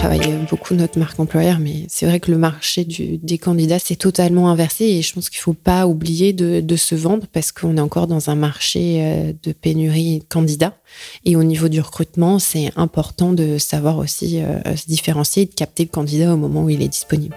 travaille beaucoup notre marque employeur, mais c'est vrai que le marché des candidats c'est totalement inversé et je pense qu'il faut pas oublier de, de se vendre parce qu'on est encore dans un marché euh, de pénurie de candidats. Et au niveau du recrutement, c'est important de savoir aussi euh, se différencier et de capter le candidat au moment où il est disponible.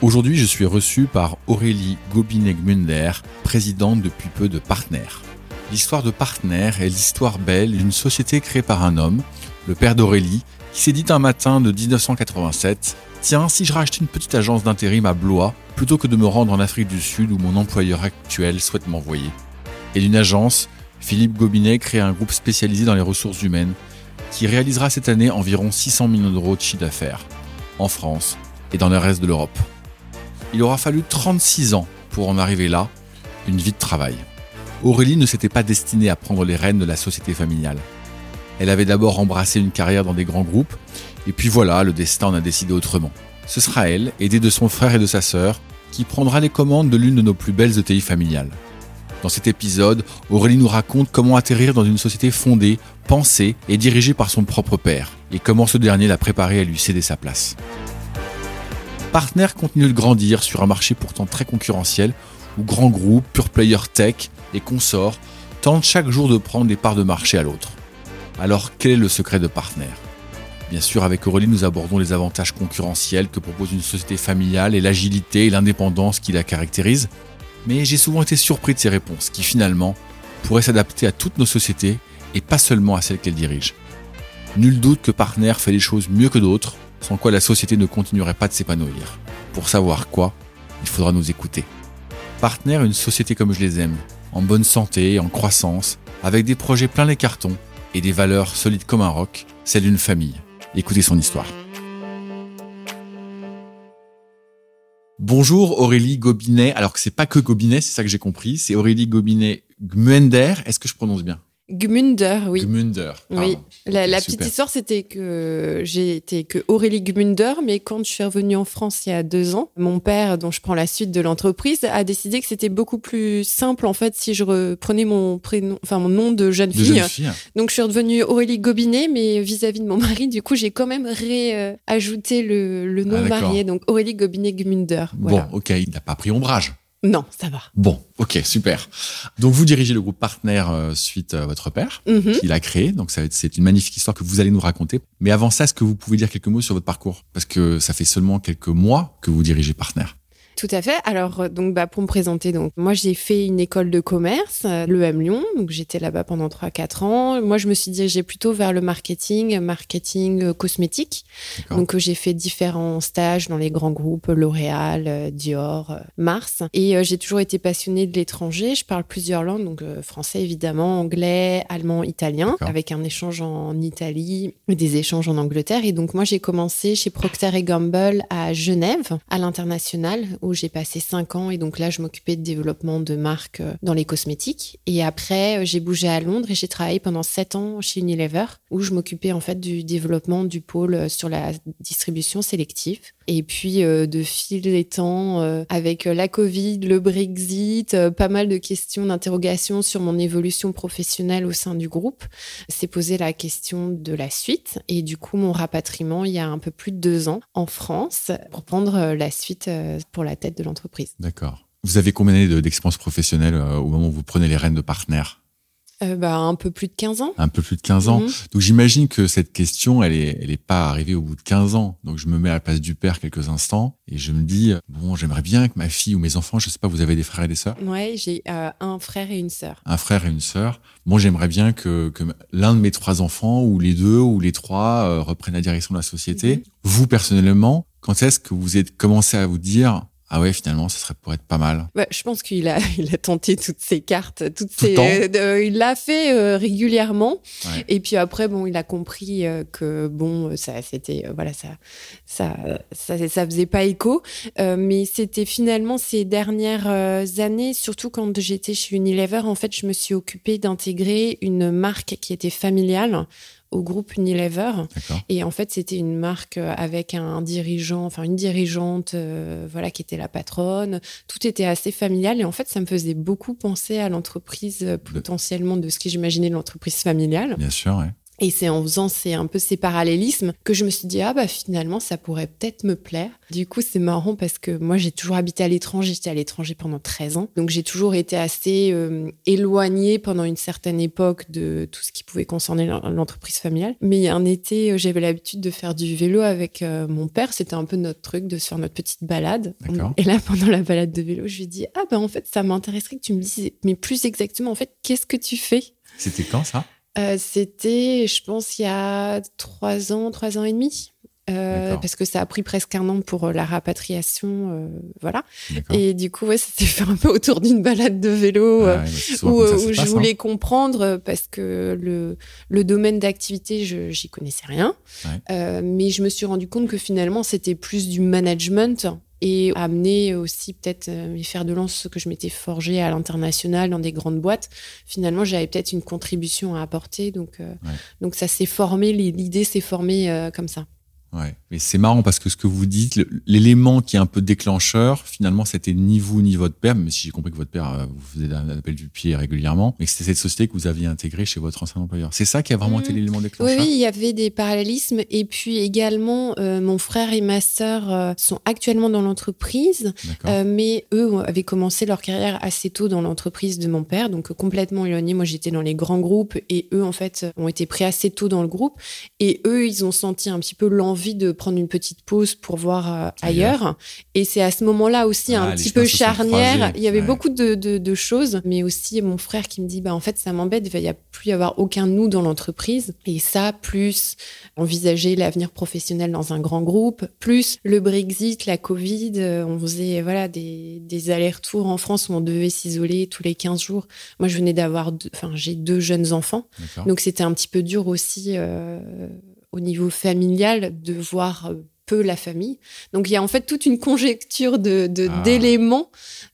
Aujourd'hui, je suis reçu par Aurélie Gobinet-Gmunder, présidente depuis peu de Partner. L'histoire de Partner est l'histoire belle d'une société créée par un homme, le père d'Aurélie, qui s'est dit un matin de 1987 Tiens, si je rachète une petite agence d'intérim à Blois, plutôt que de me rendre en Afrique du Sud où mon employeur actuel souhaite m'envoyer. Et d'une agence, Philippe Gobinet crée un groupe spécialisé dans les ressources humaines qui réalisera cette année environ 600 millions d'euros de chiffre d'affaires en France et dans le reste de l'Europe. Il aura fallu 36 ans pour en arriver là, une vie de travail. Aurélie ne s'était pas destinée à prendre les rênes de la société familiale. Elle avait d'abord embrassé une carrière dans des grands groupes, et puis voilà, le destin en a décidé autrement. Ce sera elle, aidée de son frère et de sa sœur, qui prendra les commandes de l'une de nos plus belles ETI familiales. Dans cet épisode, Aurélie nous raconte comment atterrir dans une société fondée, pensée et dirigée par son propre père, et comment ce dernier l'a préparé à lui céder sa place. Partner continue de grandir sur un marché pourtant très concurrentiel où grands groupes, pure player tech et consorts tentent chaque jour de prendre des parts de marché à l'autre. Alors quel est le secret de Partner Bien sûr, avec Aurélie, nous abordons les avantages concurrentiels que propose une société familiale et l'agilité et l'indépendance qui la caractérisent. Mais j'ai souvent été surpris de ces réponses qui finalement pourraient s'adapter à toutes nos sociétés et pas seulement à celles qu'elles dirigent. Nul doute que Partner fait les choses mieux que d'autres sans quoi la société ne continuerait pas de s'épanouir. Pour savoir quoi, il faudra nous écouter. Partner, une société comme je les aime, en bonne santé, en croissance, avec des projets pleins les cartons et des valeurs solides comme un roc, celle d'une famille. Écoutez son histoire. Bonjour Aurélie Gobinet. Alors que c'est pas que Gobinet, c'est ça que j'ai compris. C'est Aurélie Gobinet Gmuender. Est-ce que je prononce bien? Gmunder, oui. Gmunder. Oui. La, la petite histoire, c'était que j'ai été que Aurélie Gmunder, mais quand je suis revenue en France il y a deux ans, mon père, dont je prends la suite de l'entreprise, a décidé que c'était beaucoup plus simple en fait si je reprenais mon prénom, enfin mon nom de jeune fille. Donc je suis redevenue Aurélie Gobinet, mais vis-à-vis de mon mari, du coup j'ai quand même réajouté le, le nom Ah, marié, donc Aurélie Gobinet Gmunder. Voilà. Bon, ok, il n'a pas pris ombrage. Non, ça va. Bon, ok, super. Donc vous dirigez le groupe Partner euh, suite à votre père, Mhm. qui l'a créé. Donc c'est une magnifique histoire que vous allez nous raconter. Mais avant ça, est-ce que vous pouvez dire quelques mots sur votre parcours? Parce que ça fait seulement quelques mois que vous dirigez Partner. Tout à fait. Alors, euh, donc, bah, pour me présenter, donc, moi, j'ai fait une école de commerce, euh, l'EM Lyon. Donc, j'étais là-bas pendant 3-4 ans. Moi, je me suis dirigée plutôt vers le marketing, marketing euh, cosmétique. Donc, j'ai fait différents stages dans les grands groupes, L'Oréal, Dior, Mars. Et j'ai toujours été passionnée de l'étranger. Je parle plusieurs langues, donc français évidemment, anglais, allemand, italien, avec un échange en Italie des échanges en Angleterre. Et donc, moi, j'ai commencé chez Procter Gamble à Genève, à l'international, où j'ai passé cinq ans. Et donc là, je m'occupais de développement de marques euh, dans les cosmétiques. Et après, euh, j'ai bougé à Londres et j'ai travaillé pendant sept ans chez Unilever, où je m'occupais en fait du développement du pôle euh, sur la distribution sélective. Et puis, euh, de fil des temps, euh, avec euh, la Covid, le Brexit, pas mal de questions, d'interrogations sur mon évolution professionnelle au sein du groupe, s'est posé la question de la suite. Et du coup, mon rapatriement, il y a un peu plus de deux ans, en France, pour prendre la suite pour la tête de l'entreprise. D'accord. Vous avez combien d'années de- d'expérience professionnelle au moment où vous prenez les rênes de Partner Euh, bah, un peu plus de 15 ans. Un peu plus de 15 ans. Mhm. Donc j'imagine que cette question, elle est, elle est pas arrivée au bout de 15 ans. Donc je me mets à la place du père quelques instants et je me dis bon, j'aimerais bien que ma fille ou mes enfants, je sais pas, vous avez des frères et des sœurs, Ouais, j'ai euh, un frère et une sœur. un frère et une sœur. Bon, j'aimerais bien que, que l'un de mes trois enfants ou les deux ou les trois euh, reprennent la direction de la société. Mhm. Vous personnellement, quand est-ce que vous êtes commencé à vous dire ah ouais, finalement, ça serait pour être pas mal. Ouais, je pense qu'il a, il a tenté toutes ses cartes, toutes ses, euh, il l'a fait euh, régulièrement. Et puis après, bon, il a compris euh, que bon, ça, c'était, voilà, ça, ça, ça, ça, faisait pas écho. mais c'était finalement ces dernières années, surtout quand j'étais chez Unilever, en fait, je me suis occupée d'intégrer une marque qui était familiale au groupe Unilever. Et en fait, c'était une marque euh, avec un dirigeant, enfin une dirigeante, euh, voilà, qui était la patronne. Tout était assez familial. Et en fait, ça me faisait beaucoup penser à l'entreprise euh, potentiellement de ce que j'imaginais de l'entreprise familiale. Bien sûr, ouais. Et c'est en faisant c'est un peu ces parallélismes que je me suis dit ah bah finalement ça pourrait peut-être me plaire. Du coup c'est marrant parce que moi j'ai toujours habité à l'étranger, j'étais à l'étranger pendant 13 ans. Donc j'ai toujours été assez euh, éloignée pendant une certaine époque de tout ce qui pouvait concerner l'entreprise familiale. Mais un été euh, j'avais l'habitude de faire du vélo avec euh, mon père, c'était un peu notre truc de se faire notre petite balade. Et là pendant la balade de vélo, je lui ai dit ah bah en fait ça m'intéresserait que tu me dises mais plus exactement en fait qu'est-ce que tu fais? C'était quand ça? Euh, c'était, je pense, il y a trois ans, trois ans et demi. Euh, parce que ça a pris presque un an pour euh, la rapatriation, voilà. Et du coup, ouais, c'était faire un peu autour d'une balade de vélo ah où, je voulais hein. comprendre parce que le, le domaine d'activité, je j'y connaissais rien, mais je me suis rendu compte que finalement, c'était plus du management et amener aussi peut-être euh, mes fers de lance ce que je m'étais forgé à l'international dans des grandes boîtes. Finalement, j'avais peut-être une contribution à apporter. Donc, euh, donc ça s'est formé, l'idée s'est formée euh, comme ça. Ouais, mais c'est marrant parce que ce que vous dites, l'élément qui est un peu déclencheur, finalement, c'était ni vous ni votre père, mais si j'ai compris que votre père euh, vous faisait un appel du pied régulièrement, mais que c'était cette société que vous aviez intégrée chez votre ancien employeur. C'est ça qui a vraiment été mmh. l'élément déclencheur. Oui, il y avait des parallélismes et puis également, euh, mon frère et ma sœur euh, sont actuellement dans l'entreprise, mais eux avaient commencé leur carrière assez tôt dans l'entreprise de mon père, donc complètement éloignés. Moi, j'étais dans les grands groupes et eux, en fait, ont été pris assez tôt dans le groupe et eux, ils ont senti un petit peu l'envie envie de prendre une petite pause pour voir euh, ailleurs. Et c'est à ce moment-là aussi un ah, petit peu charnière. Il y avait beaucoup de, de, choses, mais aussi mon frère qui me dit bah en fait ça m'embête, il va y a plus y avoir aucun nous dans l'entreprise. Et ça plus envisager l'avenir professionnel dans un grand groupe, plus le Brexit, la Covid, euh, on faisait voilà des, des allers-retours en France où on devait s'isoler tous les 15 jours. Moi je venais d'avoir, enfin j'ai deux jeunes enfants, donc c'était un petit peu dur aussi. Euh, au niveau familial de voir euh, peu la famille. Donc il y a en fait toute une conjecture de ah. d'éléments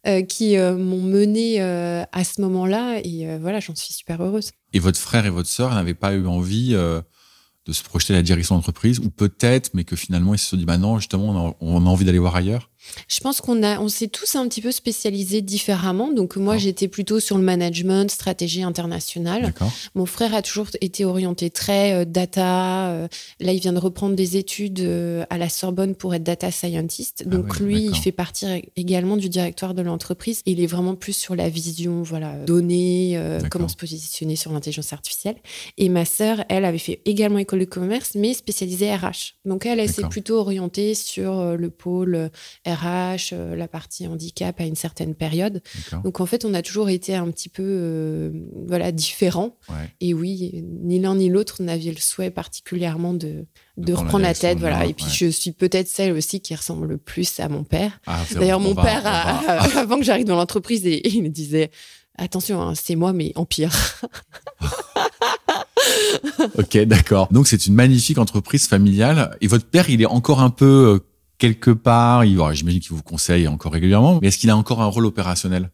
euh, qui euh, m'ont mené à ce moment-là et voilà, j'en suis super heureuse. Et votre frère et votre sœur n'avaient pas eu envie de se projeter à la direction d'entreprise? Ou peut-être, mais que finalement ils se sont dit bah non, justement on a envie d'aller voir ailleurs? Je pense qu'on a, on s'est tous un petit peu spécialisés différemment. Donc moi, j'étais plutôt sur le management, stratégie internationale. Mon frère a toujours été orienté très euh, data. Euh, là, il vient de reprendre des études euh, à la Sorbonne pour être data scientist. Ah Donc lui, il fait partie également du directoire de l'entreprise. Il est vraiment plus sur la vision, voilà, données, comment se positionner sur l'intelligence artificielle. Et ma sœur, elle avait fait également école de commerce, mais spécialisée RH. Donc elle, elle s'est plutôt orientée sur le pôle RH RH, euh, la partie handicap à une certaine période. Donc en fait, on a toujours été un petit peu euh, voilà différents. Et oui, ni l'un ni l'autre n'avait le souhait particulièrement de, de reprendre la, tête. Voilà. Et puis je suis peut-être celle aussi qui ressemble le plus à mon père. Ah, D'ailleurs, mon père, avant que j'arrive dans l'entreprise, il me disait attention, hein, c'est moi, mais en pire. ok, d'accord. Donc c'est une magnifique entreprise familiale. Et votre père, il est encore un peu euh, quelque part, j'imagine qu'il vous conseille encore régulièrement, mais est-ce qu'il a encore un rôle opérationnel?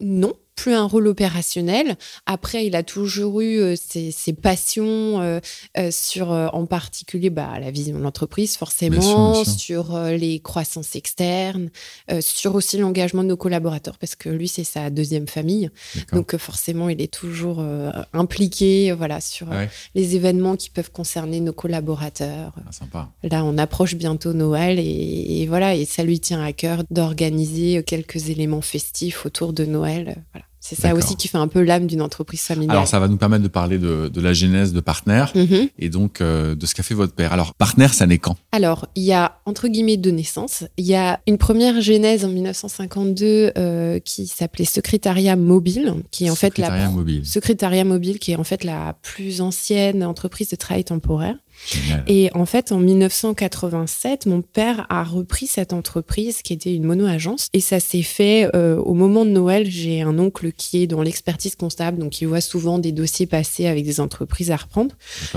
Non, plus un rôle opérationnel. Après, il a toujours eu euh, ses, passions euh, euh, sur, en particulier, bah, la vision de l'entreprise, forcément, sur les croissances externes, sur aussi l'engagement de nos collaborateurs, parce que lui, c'est sa deuxième famille. Donc, forcément, il est toujours impliqué, voilà, sur les événements qui peuvent concerner nos collaborateurs. Ah, sympa. Là, on approche bientôt Noël et, et, voilà, et ça lui tient à cœur d'organiser quelques éléments festifs autour de Noël. Voilà. C'est ça aussi qui fait un peu l'âme d'une entreprise familiale. Alors ça va nous permettre de parler de, de la genèse de Partner mhm. et donc euh, de ce qu'a fait votre père. Alors Partner, ça naît quand? Alors il y a entre guillemets deux naissances. Il y a une première genèse en 1952 euh, qui s'appelait Secrétariat Mobile, qui est en fait la mobile. Secrétariat Mobile, qui est en fait la plus ancienne entreprise de travail temporaire. Et en fait, en 1987, mon père a repris cette entreprise qui était une mono-agence. Et ça s'est fait euh, au moment de Noël. J'ai un oncle qui est dans l'expertise comptable, donc il voit souvent des dossiers passer avec des entreprises à reprendre.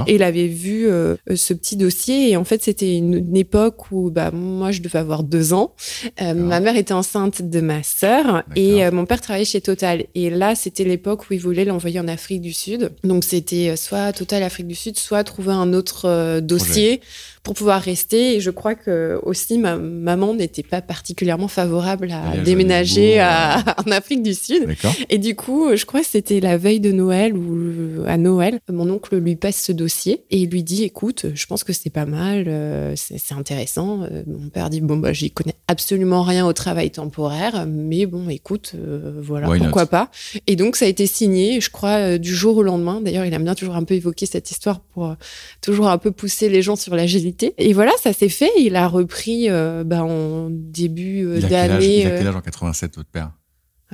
Et il avait vu euh, ce petit dossier. Et en fait, c'était une, époque où bah, moi, je devais avoir deux ans. Euh, ma mère était enceinte de ma sœur et mon père travaillait chez Total. Et là, c'était l'époque où il voulait l'envoyer en Afrique du Sud. Donc, c'était soit Total Afrique du Sud, soit trouver un autre euh, dossier pour pouvoir rester. Et je crois que aussi ma maman n'était pas particulièrement favorable à déménager à, en Afrique du Sud. Et du coup, je crois que c'était la veille de Noël ou à Noël, mon oncle lui passe ce dossier et il lui dit "Écoute, je pense que c'est pas mal, euh, c'est intéressant." Euh, mon père dit "Bon bah j'y connais absolument rien au travail temporaire, mais bon, écoute, voilà, pourquoi pas." Et donc ça a été signé, je crois, du jour au lendemain. D'ailleurs, il aime bien toujours un peu évoquer cette histoire pour toujours un peu pousser les gens sur l'agilité. Et voilà, ça s'est fait. Il a repris euh, bah, en début euh, d'année. Il a quel âge en 87, votre père?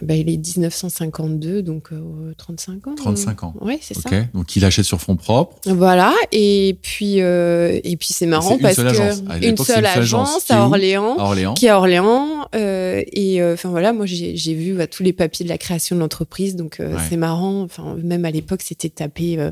Bah, il est 1952, donc 35 ans. 35 ans. Oui, c'est ça. Donc il achète sur fonds propres. Voilà, et puis et puis c'est marrant parce que une seule, agence, à Orléans, Orléans, qui est à Orléans. et enfin voilà, moi j'ai vu bah, tous les papiers de la création de l'entreprise, donc c'est marrant. Enfin même à l'époque c'était tapé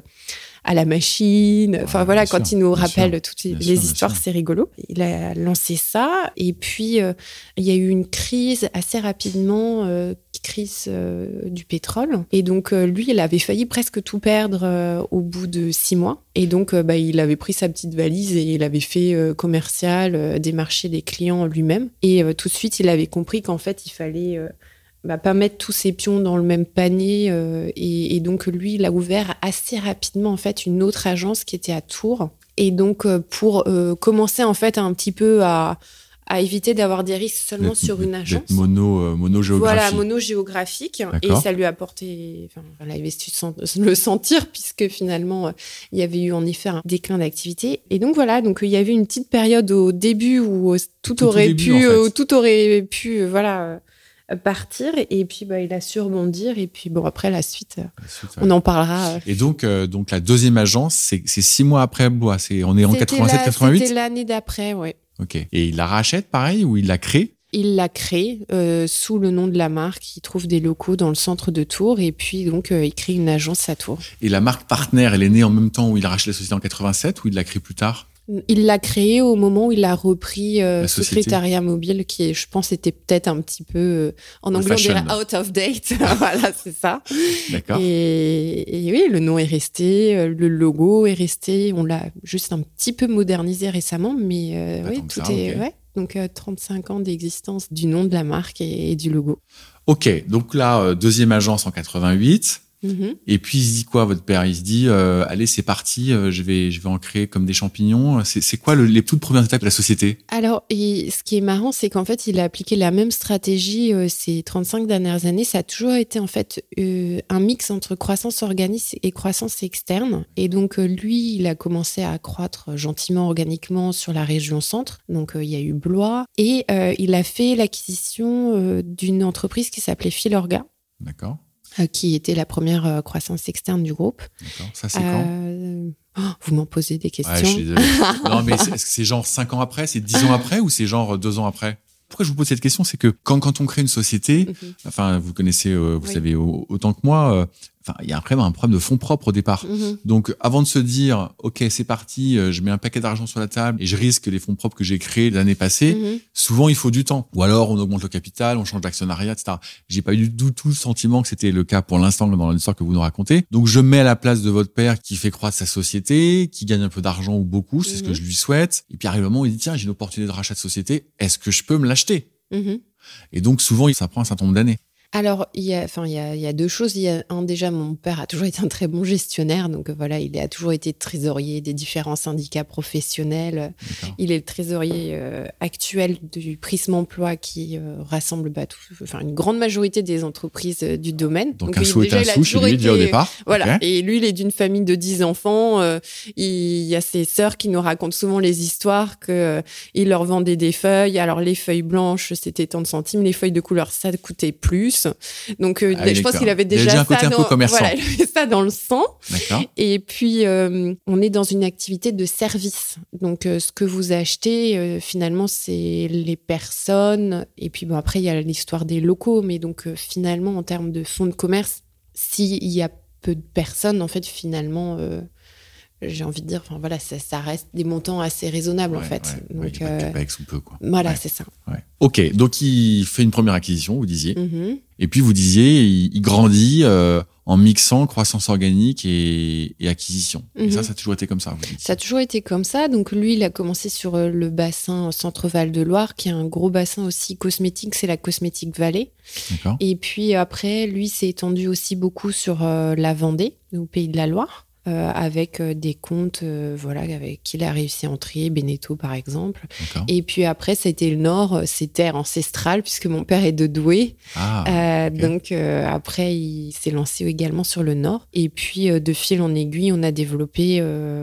à la machine. Enfin voilà, quand il nous rappelle toutes les, histoires, c'est rigolo. Il a lancé ça et puis euh, il y a eu une crise assez rapidement, euh, crise euh, du pétrole. Et donc lui, il avait failli presque tout perdre au bout de six mois. Et donc bah, il avait pris sa petite valise et il avait fait commercial, démarcher des clients lui-même. Et tout de suite, il avait compris qu'en fait, il fallait bah, pas mettre tous ses pions dans le même panier. Euh, et, donc, lui, il a ouvert assez rapidement, en fait, une autre agence qui était à Tours. Et donc, euh, pour euh, commencer, en fait, un petit peu à, à éviter d'avoir des risques seulement sur une agence. Mono, mono géographique. Voilà, mono géographique. Et ça lui a apporté, enfin, elle avait su le sentir puisque finalement, il y avait eu en effet un déclin d'activité. Et donc voilà, donc il y avait une petite période au début où tout, aurait pu, tout aurait pu, voilà, partir et puis bah, il a su rebondir et puis bon après la suite, on en parlera. Et donc euh, donc la deuxième agence c'est six mois après Bois, c'est on est en 87 88. C'était l'année d'après, ouais. Ok. Et il la rachète pareil ou il la crée? Il la crée euh, sous le nom de la marque. Il trouve des locaux dans le centre de Tours et puis donc euh, il crée une agence à Tours. Et la marque Partner, elle est née en même temps où il a racheté la société en 87 ou il l'a crée plus tard? Il l'a créé au moment où il a repris euh, Secrétariat Mobile, qui, je pense, était peut-être un petit peu, euh, en anglais, on dirait out of date. voilà, c'est ça. D'accord. Et, oui, le nom est resté, euh, le logo est resté. On l'a juste un petit peu modernisé récemment, mais oui, tout est. Ouais. Donc, 35 ans d'existence du nom de la marque et, et du logo. Ok, donc là, deuxième agence en 88. Mhm. Et puis il se dit quoi votre père? Il se dit euh, allez c'est parti, euh, je vais je vais en créer comme des champignons. C'est quoi le, les toutes premières étapes de la société? Alors ce qui est marrant c'est qu'en fait il a appliqué la même stratégie euh, ces 35 dernières années. Ça a toujours été en fait un mix entre croissance organique et croissance externe. Et donc lui il a commencé à croître gentiment organiquement sur la région centre. Donc il y a eu Blois et il a fait l'acquisition d'une entreprise qui s'appelait Filorga. D'accord euh, qui était la première euh, croissance externe du groupe. Ça, c'est quand? Euh, oh, Vous m'en posez des questions. non, mais est-ce que c'est genre 5 ans après, c'est 10 ans après ou c'est genre 2 ans après? Pourquoi je vous pose cette question, c'est que quand, quand on crée une société, mhm. enfin, vous connaissez, vous savez autant que moi, Enfin, il y a vraiment un problème de fonds propres au départ. Mhm. Donc, avant de se dire, OK, c'est parti, euh, je mets un paquet d'argent sur la table et je risque les fonds propres que j'ai créés l'année passée, mhm. souvent, il faut du temps. Ou alors, on augmente le capital, on change d'actionnariat, etc. J'ai pas eu du tout le sentiment que c'était le cas pour l'instant dans l'histoire que vous nous racontez. Donc, je mets à la place de votre père qui fait croître sa société, qui gagne un peu d'argent ou beaucoup, c'est ce que mhm. je lui souhaite. Et puis, arrive le moment où il dit, tiens, j'ai une opportunité de rachat de société, est-ce que je peux me l'acheter? Et donc, souvent, ça prend un certain nombre d'années. Alors, il y a, enfin, il y a, il y a deux choses. Il y a un, déjà, mon père a toujours été un très bon gestionnaire. Donc, voilà, il a toujours été trésorier des différents syndicats professionnels. Il est le trésorier euh, actuel du Prisme Emploi qui euh, rassemble bah, tout, enfin, une grande majorité des entreprises euh, du domaine. Donc, un sou déjà, un sou lui, été, au départ. Voilà. Et lui, il est d'une famille de 10 enfants. il y a ses sœurs qui nous racontent souvent les histoires que il leur vendait des feuilles. Alors, les feuilles blanches, c'était tant de centimes. Les feuilles de couleur, ça coûtait plus. Donc, euh, Ah je pense qu'il avait déjà ça dans, voilà, ça le sang. Et puis, euh, on est dans une activité de service. Donc, euh, ce que vous achetez, finalement, c'est les personnes. Et puis, bon, après, il y a l'histoire des locaux. Mais donc, finalement, en termes de fonds de commerce, s'il y a peu de personnes, en fait, finalement, j'ai envie de dire, enfin, voilà, ça, ça reste des montants assez raisonnables, en Ouais, fait. ouais. Ouais, Donc, pas de euh, ou peu, quoi. voilà, Ouais, c'est ça. ouais. Ok, donc il fait une première acquisition, vous disiez. Mhm. Et puis vous disiez, il, il grandit euh, en mixant croissance organique et, et acquisition. Et ça, ça a toujours été comme ça, vous. Ça a toujours été comme ça. Donc lui, il a commencé sur euh, le bassin Centre-Val de Loire, qui est un gros bassin aussi cosmétique, c'est la Cosmétique Vallée. Et puis après, lui s'est étendu aussi beaucoup sur euh, la Vendée, au pays de la Loire. Euh, avec euh, des comptes euh, voilà avec qui il a réussi à entrer Beneteau par exemple et puis après c'était le nord c'est terre ancestrale puisque mon père est de Douai Ah, donc après, il s'est lancé également sur le nord. Et puis de fil en aiguille, on a développé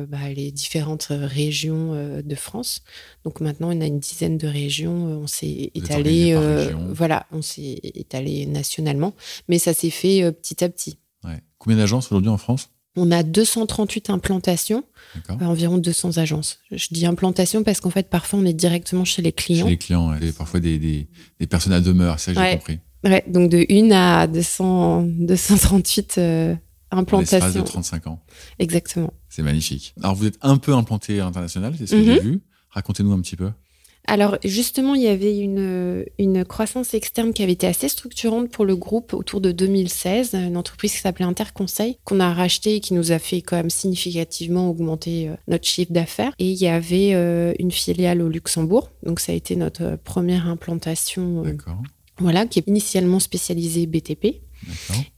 bah, les différentes régions de France. Donc maintenant, on a une dizaine de régions. On s'est étalé, euh, voilà, on s'est étalé nationalement, mais ça s'est fait euh, petit à petit. ouais. Combien d'agences aujourd'hui en France? On a 238 implantations, euh, environ 200 agences. Je dis implantation parce qu'en fait, parfois, on est directement chez les Chez clients. les clients. Et parfois des, des, des personnes à demeure, ça j'ai Ouais. compris. Ouais, donc de 1 à 200, 238 euh, En l'espace de implantations. 35 ans. Exactement. C'est magnifique. Alors vous êtes un peu implanté à l'international, c'est ce que Mhm. j'ai vu. Racontez-nous un petit peu. Alors justement, il y avait une, une croissance externe qui avait été assez structurante pour le groupe autour de 2016, une entreprise qui s'appelait Interconseil, qu'on a racheté et qui nous a fait quand même significativement augmenter euh, notre chiffre d'affaires. Et il y avait euh, une filiale au Luxembourg, donc ça a été notre euh, première implantation, D'accord. voilà, qui est initialement spécialisée BTP.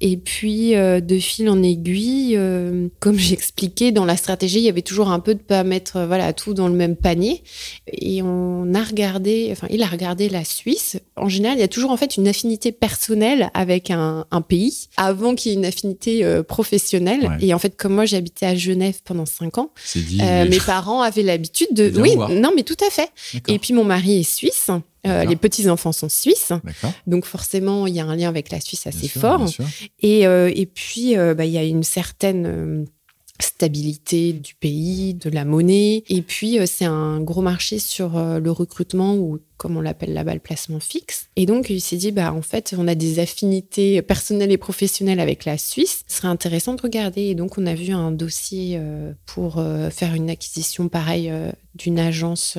Et puis, euh, de fil en aiguille, euh, comme j'expliquais, dans la stratégie, il y avait toujours un peu de pas mettre euh, voilà tout dans le même panier. Et on a regardé, enfin, il a regardé la Suisse. En général, il y a toujours en fait une affinité personnelle avec un, un pays avant qu'il y ait une affinité euh, professionnelle. Ouais. Et en fait, comme moi, habité à Genève pendant cinq ans, C'est dit. mais- mes parents avaient l'habitude de. Oui, non, mais tout à fait. Et puis, mon mari est suisse. Euh, les petits enfants sont suisses, donc forcément il y a un lien avec la Suisse assez Bien fort. bien sûr. Et, euh, et puis, euh, bah, il y a une certaine euh, stabilité du pays, de la monnaie. Et puis, euh, c'est un gros marché sur euh, le recrutement ou, comme on l'appelle là-bas, le placement fixe. Et donc, il s'est dit, bah, en fait, on a des affinités personnelles et professionnelles avec la Suisse. Ce serait intéressant de regarder. Et donc, on a vu un dossier euh, pour faire une acquisition pareille d'une agence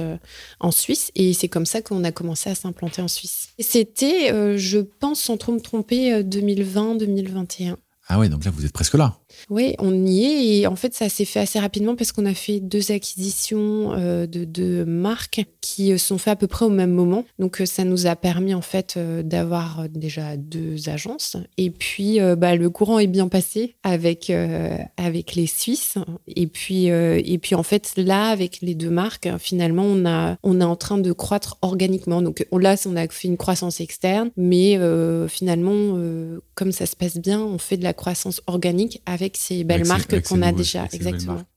en Suisse. Et c'est comme ça qu'on a commencé à s'implanter en Suisse. C'était, je pense, sans trop me tromper, euh, 2020-2021. Ah ouais, donc là, vous êtes presque là. Oui, on y est. Et en fait, ça s'est fait assez rapidement parce qu'on a fait deux acquisitions euh, de deux marques qui euh, sont faites à peu près au même moment. Donc, euh, ça nous a permis en fait d'avoir déjà deux agences. Et puis, bah, le courant est bien passé avec avec les Suisses. Et puis, et puis en fait, là, avec les deux marques, finalement, on a on est en train de croître organiquement. Donc, on, là, on a fait une croissance externe, mais finalement, comme ça se passe bien, on fait de la croissance organique avec ces belles Avec ces- marques avec ces qu'on a nouveaux- déjà. Exactement. marques.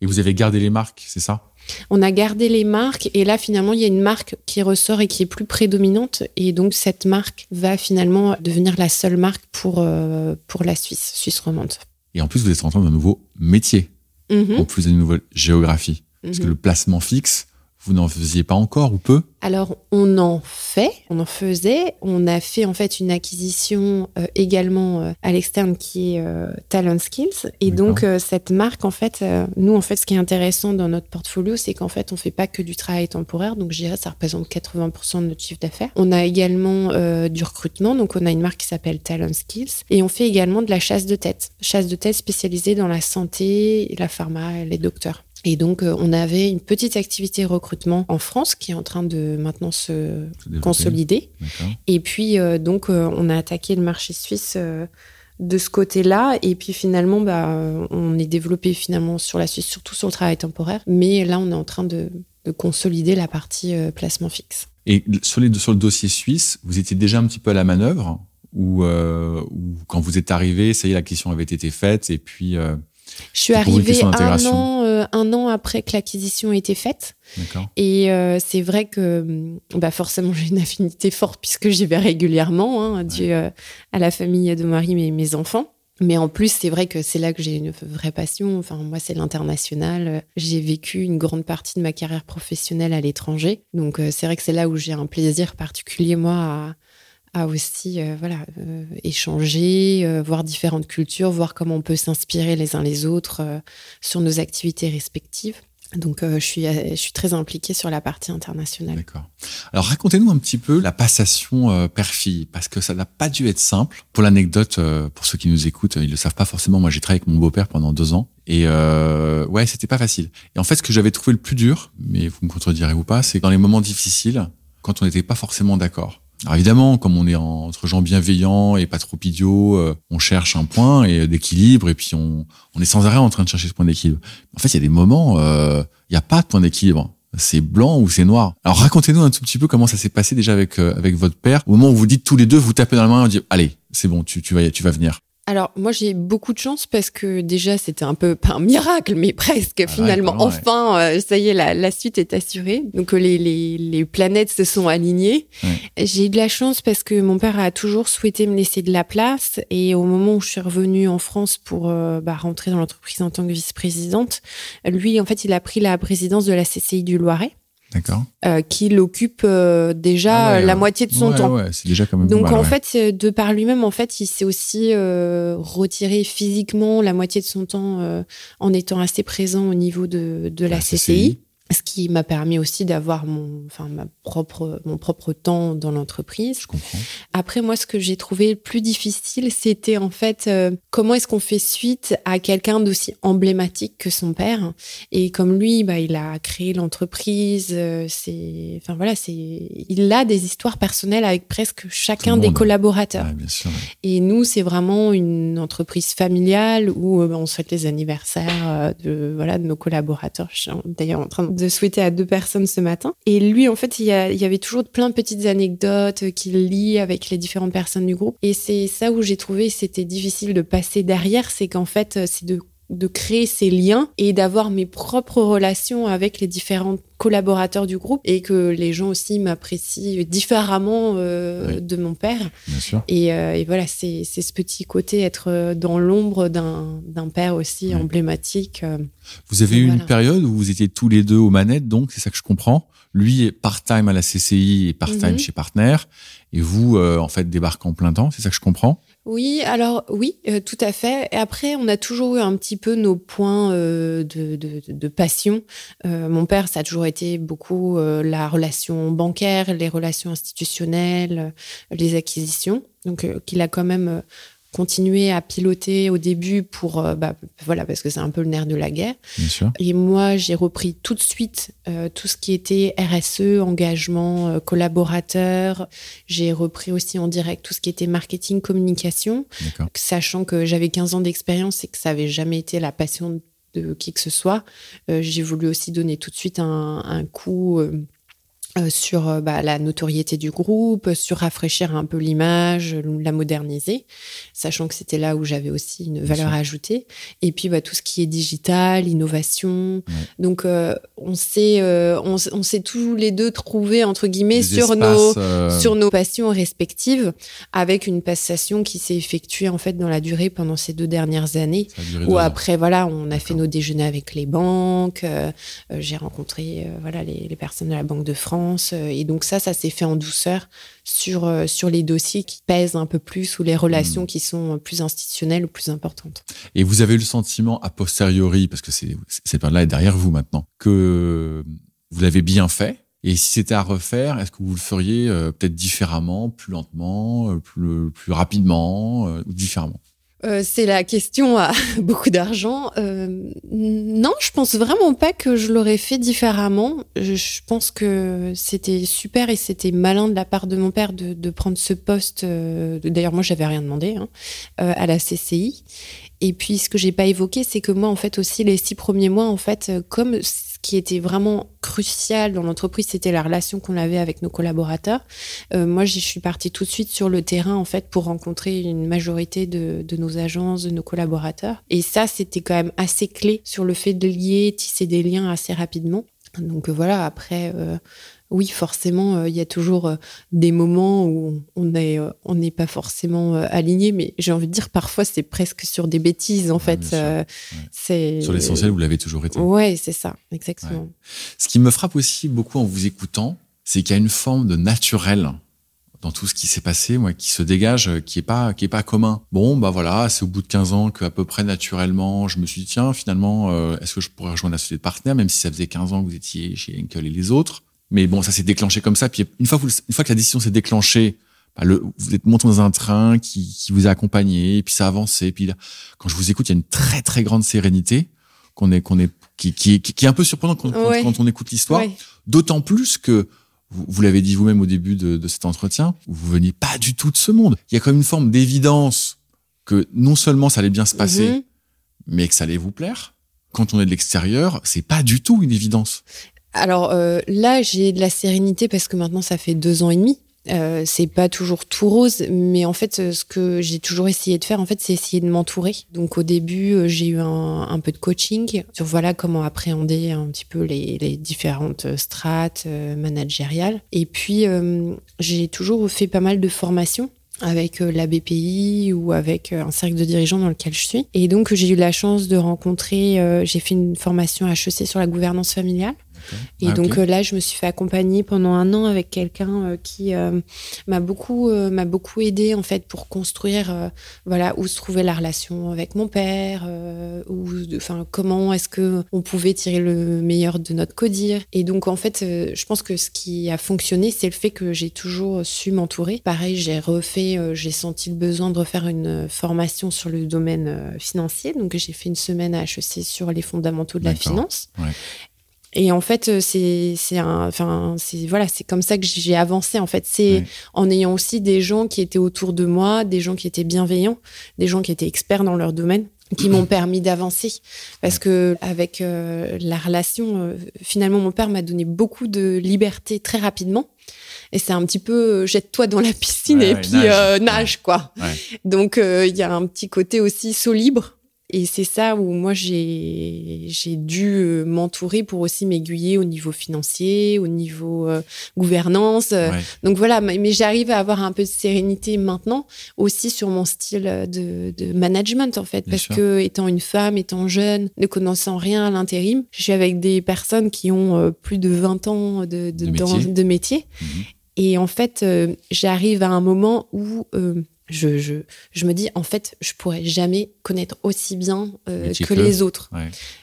Et vous avez gardé les marques, c'est ça? On a gardé les marques et là finalement il y a une marque qui ressort et qui est plus prédominante et donc cette marque va finalement devenir la seule marque pour euh, pour la Suisse, Suisse romande. Et en plus, vous êtes rentré dans un nouveau métier, Mhm, en plus d'une nouvelle géographie. Parce que mhm. le placement fixe, vous n'en faisiez pas encore ou peu? Alors on en fait, on en faisait, on a fait en fait une acquisition euh, également euh, à l'externe qui est euh, Talent Skills. Et donc euh, cette marque en fait, nous en fait ce qui est intéressant dans notre portfolio c'est qu'en fait on fait pas que du travail temporaire. Donc je dirais ça représente 80% de notre chiffre d'affaires. On a également du recrutement. Donc on a une marque qui s'appelle Talent Skills. Et on fait également de la chasse de tête, chasse de tête spécialisée dans la santé, la pharma, les docteurs. Et donc, euh, on avait une petite activité recrutement en France qui est en train de maintenant se consolider. Et puis, euh, donc, euh, on a attaqué le marché suisse de ce côté-là. Et puis, finalement, bah, on est développé finalement sur la Suisse, surtout sur le travail temporaire. Mais là, on est en train de, de consolider la partie placement fixe. Et sur, les, sur le dossier suisse, vous étiez déjà un petit peu à la manœuvre ou, quand vous êtes arrivé, ça y est, la question avait été faite et puis Je suis arrivée un an, un an après que l'acquisition ait été faite. Et euh, c'est vrai que bah forcément j'ai une affinité forte puisque j'y vais régulièrement, hein, dû euh, à la famille de Marie et mes enfants. Mais en plus, c'est vrai que c'est là que j'ai une vraie passion. Enfin, moi, c'est l'international. J'ai vécu une grande partie de ma carrière professionnelle à l'étranger. Donc, euh, c'est vrai que c'est là où j'ai un plaisir particulier, moi, à, aussi euh, voilà, euh, échanger, euh, voir différentes cultures, voir comment on peut s'inspirer les uns les autres euh, sur nos activités respectives. Donc, euh, je, suis, euh, je suis très impliquée sur la partie internationale. D'accord. Alors racontez-nous un petit peu la passation père-fille, parce que ça n'a pas dû être simple. Pour l'anecdote, pour ceux qui nous écoutent, ils le savent pas forcément. Moi, j'ai travaillé avec mon beau-père pendant deux ans, et euh, ouais, c'était pas facile. Et en fait, ce que j'avais trouvé le plus dur, mais vous me contredirez ou pas, c'est dans les moments difficiles, quand on n'était pas forcément d'accord. Alors évidemment, comme on est en- entre gens bienveillants et pas trop idiots, euh, on cherche un point et d'équilibre, et puis on, est sans arrêt en train de chercher ce point d'équilibre. En fait, il y a des moments, euh, il n'y a pas de point d'équilibre. C'est blanc ou c'est noir. Alors racontez-nous un tout petit peu comment ça s'est passé déjà avec euh, avec votre père. Au moment où vous dites tous les deux, vous tapez dans la main et vous dites allez, c'est bon, tu, tu vas tu vas venir. Alors, moi, j'ai beaucoup de chance parce que déjà, c'était un peu, pas un miracle, mais presque, ouais, finalement. ouais. enfin, euh, ça y est, la, la suite est assurée. Donc, euh, les, les, les planètes se sont alignées. Ouais. J'ai eu de la chance parce que mon père a toujours souhaité me laisser de la place. Et au moment où je suis revenue en France pour euh, bah, rentrer dans l'entreprise en tant que vice-présidente, lui, en fait, il a pris la présidence de la CCI du Loiret, D'accord. euh, qui l'occupe euh, déjà Ah ouais, la moitié de son Ouais, temps. ouais, c'est déjà quand même. Donc mal, en fait, de par lui-même, en fait, il s'est aussi euh, retiré physiquement la moitié de son temps en étant assez présent au niveau de, de la, La CCI. CCI. Ce qui m'a permis aussi d'avoir mon, enfin, ma propre, mon propre temps dans l'entreprise. je comprends. Après, moi, ce que j'ai trouvé le plus difficile, c'était en fait euh, comment est-ce qu'on fait suite à quelqu'un d'aussi emblématique que son père? Et comme lui, bah, il a créé l'entreprise. euh, c'est, enfin voilà, c'est, il a des histoires personnelles avec presque chacun des collaborateurs. Ouais, bien sûr. ouais. Et nous, c'est vraiment une entreprise familiale où euh, on souhaite les anniversaires de voilà de nos collaborateurs. Je suis en- d'ailleurs en train de souhaiter à deux personnes ce matin. Et lui, en fait, il y, il y avait toujours plein de petites anecdotes euh, qu'il lit avec les différentes personnes du groupe. Et c'est ça où j'ai trouvé c'était difficile de passer derrière, c'est qu'en fait, euh, c'est de de créer ces liens et d'avoir mes propres relations avec les différents collaborateurs du groupe et que les gens aussi m'apprécient différemment euh, Oui. de mon père. Bien sûr. Et, euh, et voilà, c'est ce petit côté être euh, dans l'ombre d'un père aussi emblématique. Vous avez eu Voilà. une période où vous étiez tous les deux aux manettes, donc c'est ça que je comprends. Lui est part-time à la CCI et part-time Mhm. chez Partner, et vous euh, en fait débarquez en plein temps, c'est ça que je comprends. Oui, alors oui, euh, tout à fait. Et après, on a toujours eu un petit peu nos points euh, de, de, de- passion. Euh, mon père, ça a toujours été beaucoup euh, la relation bancaire, les relations institutionnelles, euh, les acquisitions. Donc, euh, qu'il a quand même continué à piloter au début pour, euh, bah, voilà, parce que c'est un peu le nerf de la guerre. Bien sûr. Et moi, j'ai repris tout de suite euh, tout ce qui était RSE, engagement euh, collaborateur. J'ai repris aussi en direct tout ce qui était marketing, communication, sachant que j'avais 15 ans d'expérience et que ça avait jamais été la passion de qui que ce soit. Euh, j'ai voulu aussi donner tout de suite un, un coup. euh, euh, sur euh, bah, la notoriété du groupe, sur rafraîchir un peu l'image, la moderniser, sachant que c'était là où j'avais aussi une valeur sûr. ajoutée. Et puis bah, tout ce qui est digital, innovation. Ouais. Donc euh, on s'est euh, on, s'est tous les deux trouvés entre guillemets Des sur espaces, nos euh, sur nos passions respectives, avec une passation qui s'est effectuée en fait dans la durée pendant ces deux dernières années. ans. après, voilà, on a fait nos déjeuners avec les banques. euh, euh, J'ai rencontré euh, voilà les, les personnes de la Banque de France. Euh, et donc ça, ça s'est fait en douceur sur euh, sur les dossiers qui pèsent un peu plus ou les relations Hmm. qui sont plus institutionnelles ou plus importantes. Et vous avez eu le sentiment a posteriori, parce que cette période-là est derrière vous maintenant, que vous l'avez bien fait? Et si c'était à refaire, est-ce que vous le feriez euh, peut-être différemment, plus lentement, euh, plus, plus rapidement, euh, ou différemment? Euh, c'est la question à beaucoup d'argent. Euh, non, je pense vraiment pas que je l'aurais fait différemment. Je, pense que c'était super et c'était malin de la part de mon père de, prendre ce poste. euh, D'ailleurs, moi, j'avais rien demandé hein, à la CCI. Et puis, ce que j'ai pas évoqué, c'est que moi, en fait, aussi les six premiers mois, en fait, comme qui était vraiment crucial dans l'entreprise, c'était la relation qu'on avait avec nos collaborateurs. Euh, moi, je suis partie tout de suite sur le terrain, en fait, pour rencontrer une majorité de, de nos agences, de nos collaborateurs. Et ça, c'était quand même assez clé sur le fait de lier, tisser des liens assez rapidement. Donc voilà, après, euh, oui, forcément, euh, il y a toujours euh, des moments où on n'est euh, on n'est pas forcément aligné, mais j'ai envie de dire parfois c'est presque sur des bêtises en fait. C'est sur l'essentiel, vous l'avez toujours été. Ouais, c'est ça, exactement. Ce qui me frappe aussi beaucoup en vous écoutant, c'est qu'il y a une forme de naturel dans tout ce qui s'est passé, moi, qui se dégage, qui est pas, qui est pas commun. Bon, bah voilà, c'est au bout de 15 ans que à peu près naturellement, je me suis dit tiens, finalement, est-ce que je pourrais rejoindre la société de partenaires, même si ça faisait 15 ans que vous étiez chez Henkel et les autres? Mais bon, ça s'est déclenché comme ça. Puis une fois, une fois que la décision s'est déclenchée, bah, le, vous êtes monté dans un train qui, qui, vous a accompagné, puis ça a avancé. Puis là, quand je vous écoute, il y a une très très grande sérénité qu'on est qu'on est qui, qui, qui, est un peu surprenant quand, quand, on écoute l'histoire. D'autant plus que vous, vous l'avez dit vous-même au début de, de, cet entretien, vous veniez pas du tout de ce monde. Il y a comme une forme d'évidence que non seulement ça allait bien se passer, mm-hmm. mais que ça allait vous plaire. Quand on est de l'extérieur, c'est pas du tout une évidence. Alors euh, là, j'ai de la sérénité parce que maintenant, ça fait deux ans et demi. Euh, c'est pas toujours tout rose, mais en fait, ce que j'ai toujours essayé de faire, en fait, c'est essayer de m'entourer. Donc, au début, euh, j'ai eu un, peu de coaching sur voilà comment appréhender un petit peu les, différentes strates managériales. Et puis, j'ai toujours fait pas mal de formations avec la BPI ou avec un cercle de dirigeants dans lequel je suis. Et donc, j'ai eu la chance de rencontrer, j'ai fait une formation HEC sur la gouvernance familiale. Et ah, donc euh, là, je me suis fait accompagner pendant un an avec quelqu'un euh, qui euh, m'a beaucoup m'a beaucoup aidé en fait pour construire voilà où se trouvait la relation avec mon père, ou enfin comment est-ce que on pouvait tirer le meilleur de notre codir. Et donc en fait, je pense que ce qui a fonctionné, c'est le fait que j'ai toujours su m'entourer. Pareil, j'ai refait, j'ai senti le besoin de refaire une formation sur le domaine financier. Donc j'ai fait une semaine à HEC sur les fondamentaux de la finance. Ouais. Et en fait, euh, c'est c'est un, enfin c'est voilà, c'est comme ça que j'ai avancé. En fait, c'est en ayant aussi des gens qui étaient autour de moi, des gens qui étaient bienveillants, des gens qui étaient experts dans leur domaine qui m'ont permis d'avancer. Parce que avec euh, la relation euh, finalement mon père m'a donné beaucoup de liberté très rapidement. Et c'est un petit peu jette-toi dans la piscine et puis nage, nage quoi. Donc il y a un petit côté aussi saut libre et c'est ça où moi j'ai j'ai dû euh, m'entourer pour aussi m'aiguiller au niveau financier, au niveau euh, gouvernance. Donc voilà, mais j'arrive à avoir un peu de sérénité maintenant aussi sur mon style de, de management en fait, parce que étant une femme, étant jeune, ne connaissant rien à l'intérim, je suis avec des personnes qui ont euh, plus de 20 ans de, de, métier. de métier. Mhm. Et en fait, j'arrive à un moment où je, je, je, me dis, en fait, je pourrais jamais connaître aussi bien euh, que les autres.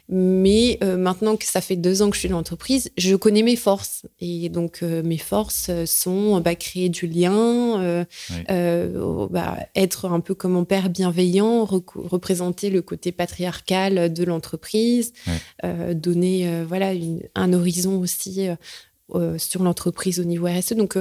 Mais euh, maintenant que ça fait deux ans que je suis dans l'entreprise, je connais mes forces. Et donc, euh, mes forces sont bah, créer du lien, bah, être un peu comme mon père bienveillant, représenter le côté patriarcal de l'entreprise, donner voilà un horizon aussi sur l'entreprise au niveau RSE. Donc,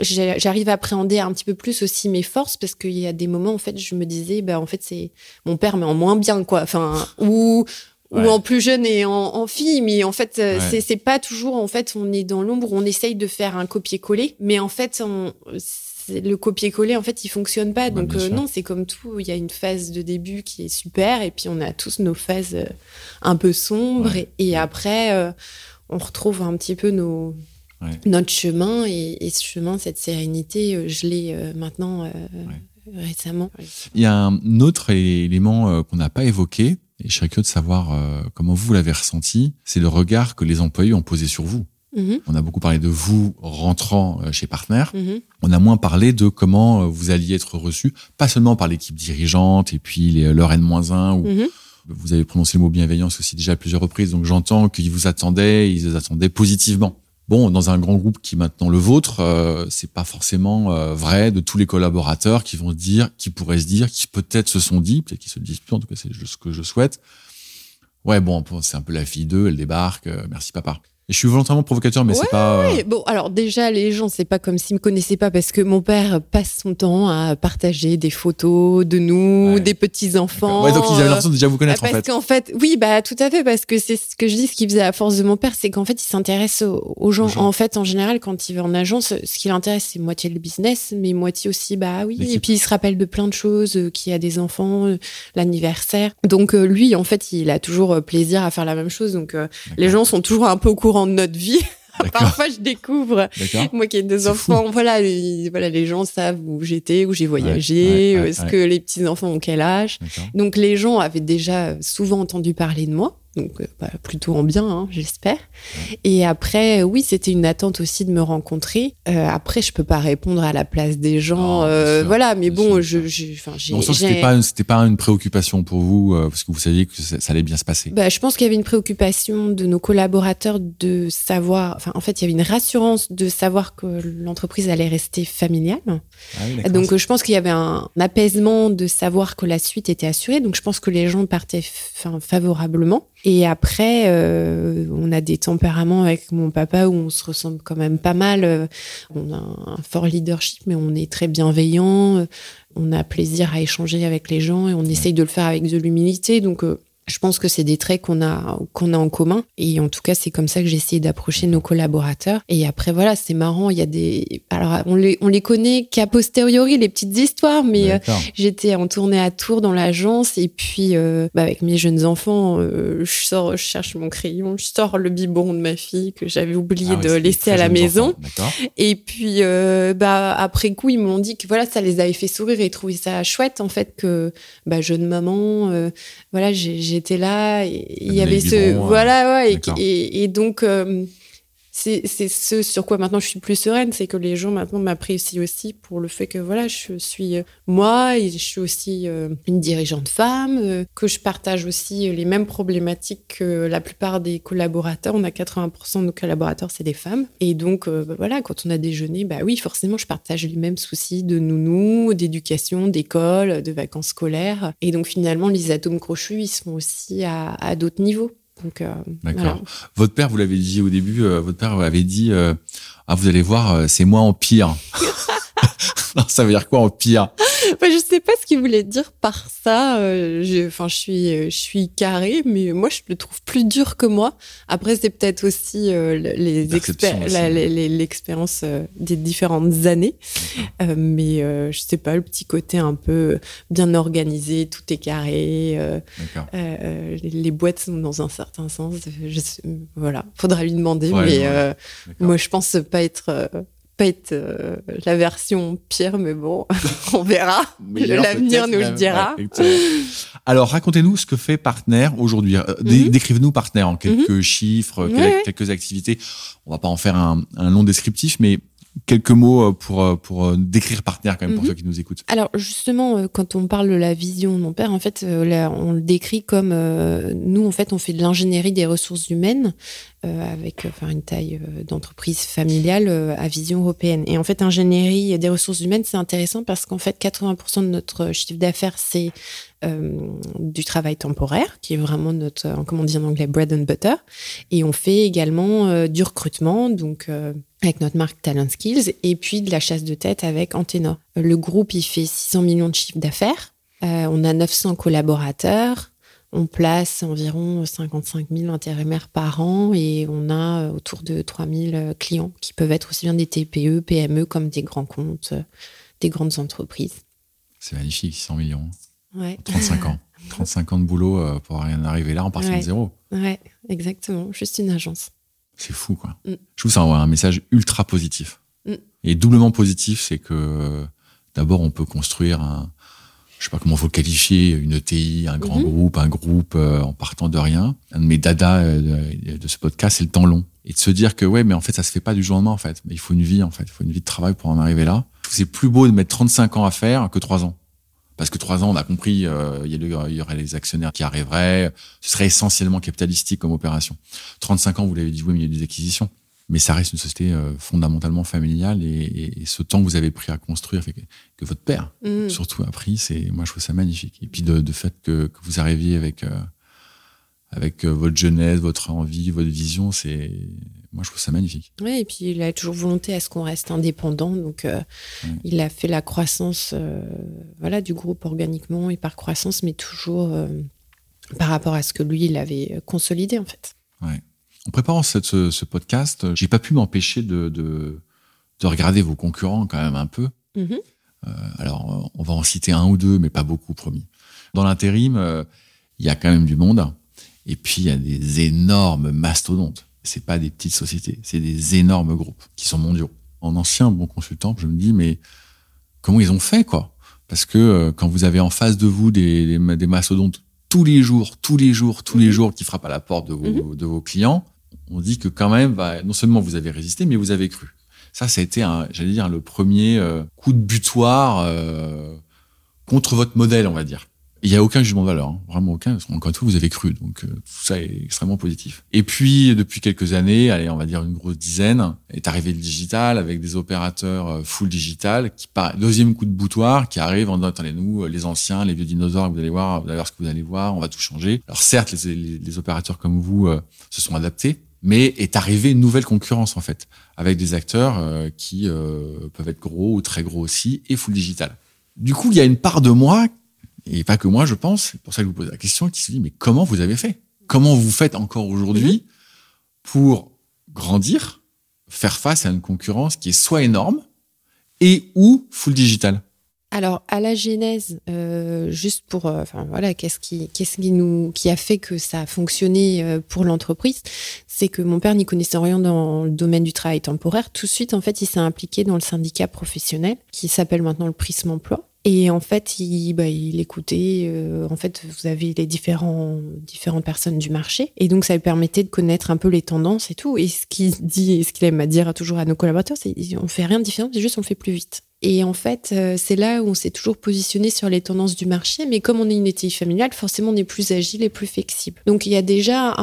j'arrive à appréhender un petit peu plus aussi mes forces parce qu'il y a des moments en fait je me disais bah en fait c'est mon père mais en moins bien quoi. Enfin ou ou en plus jeune et en, fille. Mais en fait euh, c'est pas toujours en fait on est dans l'ombre on essaye de faire un copier-coller. Mais en fait on, le copier-coller en fait il fonctionne pas. Donc euh, non c'est comme tout. Il y a une phase de début qui est super et puis on a tous nos phases euh, un peu sombres. Et, après on retrouve un petit peu nos notre chemin et, ce chemin, cette sérénité, euh, je l'ai euh, maintenant euh, récemment. Il y a un autre élément qu'on n'a pas évoqué, et je serais curieux de savoir comment vous l'avez ressenti, c'est le regard que les employés ont posé sur vous. Mm-hmm. On a beaucoup parlé de vous rentrant chez Partner. Mm-hmm. On a moins parlé de comment vous alliez être reçu, pas seulement par l'équipe dirigeante et puis les, leur N-1 ou mm-hmm. vous avez prononcé le mot bienveillance aussi déjà à plusieurs reprises, donc j'entends qu'ils vous attendaient, ils attendaient positivement. Bon, dans un grand groupe qui est maintenant le vôtre, euh, c'est pas forcément euh, vrai de tous les collaborateurs qui vont se dire, qui pourraient se dire, qui peut-être se sont dit, peut-être qu'ils se disent plus, en tout cas c'est ce que je souhaite. Ouais, bon, c'est un peu la fille d'eux, elle débarque, euh, merci papa. Je suis volontairement provocateur, mais c'est pas. Euh, bon, alors déjà, les gens, c'est pas comme s'ils me connaissaient pas parce que mon père passe son temps à partager des photos de nous, des petits enfants. Ouais, donc ils avaient l'impression de déjà vous connaître parce en fait. qu'en fait, oui, bah tout à fait, parce que c'est ce que je dis, ce qu'il faisait à force de mon père, c'est qu'en fait, il s'intéresse aux, gens. En fait, en général, quand il va en agence, ce qui l'intéresse, c'est moitié le business, mais moitié aussi, bah oui. Et puis il se rappelle de plein de choses, euh, qu'il y a des enfants, euh, l'anniversaire. Donc lui, en fait, il a toujours plaisir à faire la même chose. Donc les gens sont toujours un peu au courant de notre vie. Parfois, je découvre, moi qui ai deux enfants, voilà, les, voilà, les gens savent où j'étais, où j'ai voyagé, est-ce que les petits enfants ont quel âge. Donc, les gens avaient déjà souvent entendu parler de moi donc euh, bah, plutôt en bien, hein, j'espère. Et après, oui, c'était une attente aussi de me rencontrer. Euh, après, je peux pas répondre à la place des gens, euh, voilà. Mais bon, je, enfin, j'ai. c'était pas, c'était pas une préoccupation pour vous parce que vous saviez que ça, allait bien se passer. Bah, je pense qu'il y avait une préoccupation de nos collaborateurs de savoir. Enfin, en fait, il y avait une rassurance de savoir que l'entreprise allait rester familiale. Ah donc, je pense qu'il y avait un, apaisement de savoir que la suite était assurée. Donc, je pense que les gens partaient, favorablement. Et après, euh, on a des tempéraments avec mon papa où on se ressemble quand même pas mal. Euh, on a un fort leadership, mais on est très bienveillant. Euh, on a plaisir à échanger avec les gens et on essaye de le faire avec de l'humilité. Donc, je pense que c'est des traits qu'on a qu'on a en commun. Et en tout cas c'est comme ça que j'ai essayé d'approcher nos collaborateurs. Et après voilà c'est marrant. Il y a des alors on les on les connaît qu'a posteriori les petites histoires. Mais euh, j'étais en tournée à Tours dans l'agence. Et puis euh, bah, avec mes jeunes enfants euh, je sors je cherche mon crayon. Je sors le biberon de ma fille que j'avais oublié ah de laisser à la maison. et puis bah après coup ils m'ont dit que voilà ça les avait fait sourire et trouver ça chouette en fait que bah jeune maman voilà j'ai j'étais là et il y avait ce voilà ouais et, et, donc euh, c'est ce sur quoi maintenant je suis plus sereine, c'est que les gens maintenant m'apprécient aussi pour le fait que voilà, je suis euh, moi et je suis aussi euh, une dirigeante femme, que je partage aussi les mêmes problématiques que la plupart des collaborateurs. On a 80% de nos collaborateurs, c'est des femmes. Et donc bah, voilà, quand on a déjeuné, bah oui, forcément, je partage les mêmes soucis de nounou, d'éducation, d'école, de vacances scolaires. Et donc finalement, les atomes crochus, ils sont aussi à, à d'autres niveaux. Euh, D'accord. Votre père, vous l'avez dit au début, euh, votre père avait dit euh, ah vous allez voir, c'est moi en pire. ça veut dire quoi en pire? Bah, je sais pas ce qu'il voulait dire par ça. Euh, enfin, je suis, euh, je suis carré, mais moi, je le trouve plus dur que moi. Après, c'est peut-être aussi euh, les l'expérience des différentes années. mais je sais pas, le petit côté un peu bien organisé, tout est carré. les boîtes sont dans un certain sens. Je voilà, faudra lui demander. mais moi, je pense pas être pas être euh, la version pire, mais bon, on verra. L'avenir nous le dira. Alors, racontez-nous ce que fait Partner aujourd'hui. Euh, mhm. Décrivez-nous Partner en quelques mhm. chiffres, quelques activités. On va pas en faire un, un long descriptif, mais quelques mots euh, pour, euh, pour euh, décrire partenaire quand même pour mhm. ceux qui nous écoutent. Alors justement, quand on parle de la vision de mon père, en fait, on le décrit comme nous, en fait, on fait de l'ingénierie des ressources humaines avec enfin, une taille d'entreprise familiale à vision européenne. Et en fait, ingénierie des ressources humaines, c'est intéressant parce qu'en fait, 80% de notre chiffre d'affaires, c'est du travail temporaire, qui est vraiment notre, comment on dit en anglais, bread and butter. Et on fait également du recrutement, donc avec notre marque Talent Skills, et puis de la chasse de tête avec Antena. Le groupe, il fait 600 millions de chiffres d'affaires. Euh, on a 900 collaborateurs. On place environ 55 000 intérimaires par an et on a autour de 3 000 clients qui peuvent être aussi bien des TPE, PME comme des grands comptes, des grandes entreprises. C'est magnifique, 600 millions. Ouais. 35 ans. 35 ans de boulot euh, pour rien arriver là en partant de zéro. Ouais, exactement. Juste une agence. C'est fou, quoi. Mm. Je trouve ça envoie un message ultra positif. Mm. Et doublement positif, c'est que d'abord, on peut construire un, je sais pas comment faut le qualifier, une ETI, un grand mm-hmm. groupe, un groupe euh, en partant de rien. Un de mes dadas euh, de, ce podcast, c'est le temps long. Et de se dire que ouais, mais en fait, ça se fait pas du jour au lendemain, en fait. Mais il faut une vie, en fait. Il faut une vie de travail pour en arriver là. C'est plus beau de mettre 35 ans à faire que 3 ans. Parce que trois ans, on a compris, euh, il y aurait les actionnaires qui arriveraient. Ce serait essentiellement capitalistique comme opération. 35 ans, vous l'avez dit, oui, mais il y a des acquisitions. Mais ça reste une société euh, fondamentalement familiale et, ce temps que vous avez pris à construire, que, votre père mm. surtout a pris, c'est, moi je trouve ça magnifique. Et puis de, fait que, vous arriviez avec euh, avec votre jeunesse, votre envie, votre vision, c'est moi, je trouve ça magnifique. Oui, et puis il a toujours volonté à ce qu'on reste indépendant. Donc, euh, il a fait la croissance euh, voilà, du groupe organiquement et par croissance, mais toujours euh, par rapport à ce que lui, il avait consolidé, en fait. Ouais. En préparant cette, ce, ce, podcast, j'ai pas pu m'empêcher de, de, de, regarder vos concurrents quand même un peu. Mm-hmm. alors, on va en citer un ou deux, mais pas beaucoup, promis. Dans l'intérim, il y a quand même du monde. Et puis, il y a des énormes mastodontes c'est pas des petites sociétés, c'est des énormes groupes qui sont mondiaux. En ancien bon consultant, je me dis, mais comment ils ont fait, quoi? Parce que euh, quand vous avez en face de vous des, des, mastodontes tous les jours, tous les jours, tous les mhm. jours qui frappent à la porte de vos, mhm. de vos clients, on dit que quand même, bah, non seulement vous avez résisté, mais vous avez cru. Ça, ça a été, j'allais dire, le premier euh, coup de butoir euh, contre votre modèle, on va dire. Il n'y a aucun jugement de valeur, hein. vraiment aucun. Encore une fois, vous avez cru, donc euh, tout ça est extrêmement positif. Et puis, depuis quelques années, allez, on va dire une grosse dizaine, est arrivé le digital avec des opérateurs euh, full digital qui, par deuxième coup de boutoir, qui arrivent en disant attendez nous, les anciens, les vieux dinosaures, vous allez voir, vous allez voir ce que vous allez voir, on va tout changer. Alors certes, les, les, opérateurs comme vous euh, se sont adaptés, mais est arrivée une nouvelle concurrence en fait, avec des acteurs qui peuvent être gros ou très gros aussi et full digital. Du coup, il y a une part de moi et pas que moi, je pense, c'est pour ça que je vous pose la question, qui se dit, mais comment vous avez fait? Comment vous faites encore aujourd'hui mhm. pour grandir, faire face à une concurrence qui est soit énorme et ou full digital? Alors à la genèse, euh, juste pour, euh, enfin voilà, qu'est-ce qui, qu'est-ce qui nous, qui a fait que ça a fonctionné euh, pour l'entreprise, c'est que mon père n'y connaissait rien dans le domaine du travail temporaire. Tout de suite, en fait, il s'est impliqué dans le syndicat professionnel qui s'appelle maintenant le Prisme Emploi. Et en fait, il, bah, il écoutait. Euh, en fait, vous avez les différents, différentes personnes du marché. Et donc, ça lui permettait de connaître un peu les tendances et tout. Et ce qu'il dit, ce qu'il aime à dire toujours à nos collaborateurs, c'est on fait rien de différent, c'est juste on fait plus vite. Et en fait, euh, c'est là où on s'est toujours positionné sur les tendances du marché. Mais comme on est une ETI familiale, forcément, on est plus agile et plus flexible. Donc, il y a déjà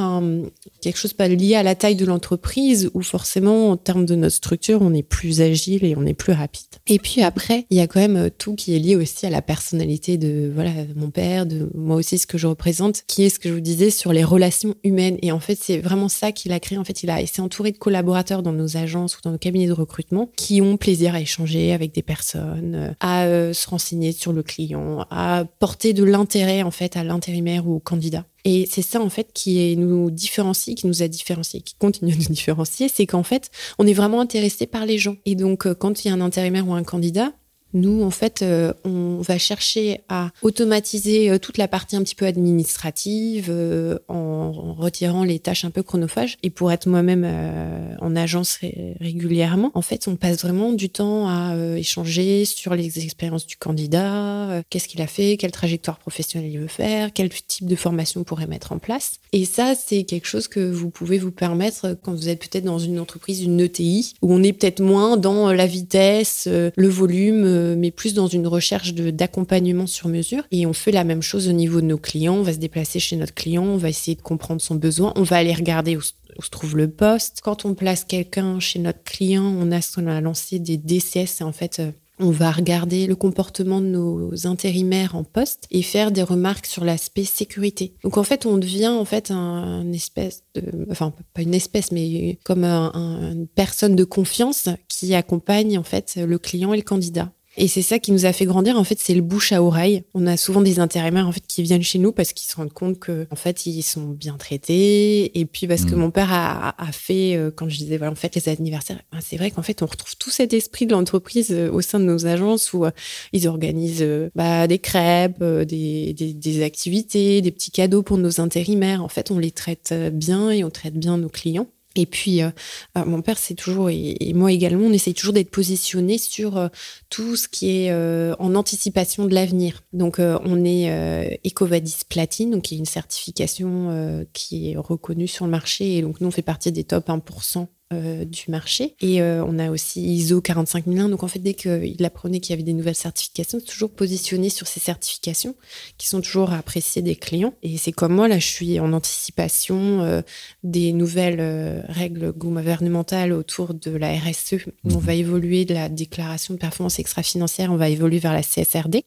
quelque chose pas lié à la taille de l'entreprise où forcément, en termes de notre structure, on est plus agile et on est plus rapide. Et puis après, il y a quand même tout qui est lié aussi à la personnalité de voilà mon père, de moi aussi ce que je représente, qui est ce que je vous disais sur les relations humaines. Et en fait, c'est vraiment ça qu'il a créé. En fait, il a s'est entouré de collaborateurs dans nos agences ou dans nos cabinets de recrutement qui ont plaisir à échanger avec des personnes, euh, à euh, se renseigner sur le client, à porter de l'intérêt en fait à l'intérimaire ou au candidat. Et c'est ça en fait qui nous différencie, qui nous a différenciés, qui continue à nous différencier, c'est qu'en fait on est vraiment intéressé par les gens. Et donc euh, quand il y a un intérimaire ou un candidat, nous, en fait, euh, on va chercher à automatiser euh, toute la partie un petit peu administrative euh, en, retirant les tâches un peu chronophages. Et pour être moi-même en agence régulièrement, en fait, on passe vraiment du temps à échanger sur les expériences du candidat, qu'est-ce qu'il a fait, quelle trajectoire professionnelle il veut faire, quel type de formation on pourrait mettre en place. Et ça, c'est quelque chose que vous pouvez vous permettre quand vous êtes peut-être dans une entreprise, une ETI, où on est peut-être moins dans la vitesse, le volume mais plus dans une recherche d'accompagnement sur mesure. Et on fait la même chose au niveau de nos clients. On va se déplacer chez notre client, on va essayer de comprendre son besoin, on va aller regarder où, se trouve le poste. Quand on place quelqu'un chez notre client, on a a lancé des DCS, en fait euh, on va regarder le comportement de nos intérimaires en poste et faire des remarques sur l'aspect sécurité. Donc en fait, on devient en fait un, espèce de, enfin pas une espèce, mais comme une personne de confiance qui accompagne en fait le client et le candidat. Et c'est ça qui nous a fait grandir. En fait, c'est le bouche à oreille. On a souvent des intérimaires en fait qui viennent chez nous parce qu'ils se rendent compte que en fait ils sont bien traités. Et puis parce que mm. mon père a, fait euh, quand je disais voilà en fait les anniversaires, ben, c'est vrai qu'en fait on retrouve tout cet esprit de l'entreprise euh, au sein de nos agences où euh, ils organisent bah, des crêpes, des, des, des, activités, des petits cadeaux pour nos intérimaires. En fait, on les traite bien et on traite bien nos clients. Et puis, euh, euh, mon père, c'est toujours, et, moi également, on essaye toujours d'être positionné sur euh, tout ce qui est en anticipation de l'avenir. Donc, on est Ecovadis Platine, donc qui est une certification qui est reconnue sur le marché. Et donc, nous, on fait partie des top 1% euh, du marché. Et euh, on a aussi ISO 45001. Donc en fait, dès qu'il apprenait qu'il y avait des nouvelles certifications, toujours positionné sur ces certifications qui sont toujours appréciées des clients. Et c'est comme moi, là, je suis en anticipation euh, des nouvelles règles gouvernementales autour de la RSE. On mhm. va évoluer de la déclaration de performance extra-financière, on va évoluer vers la CSRD.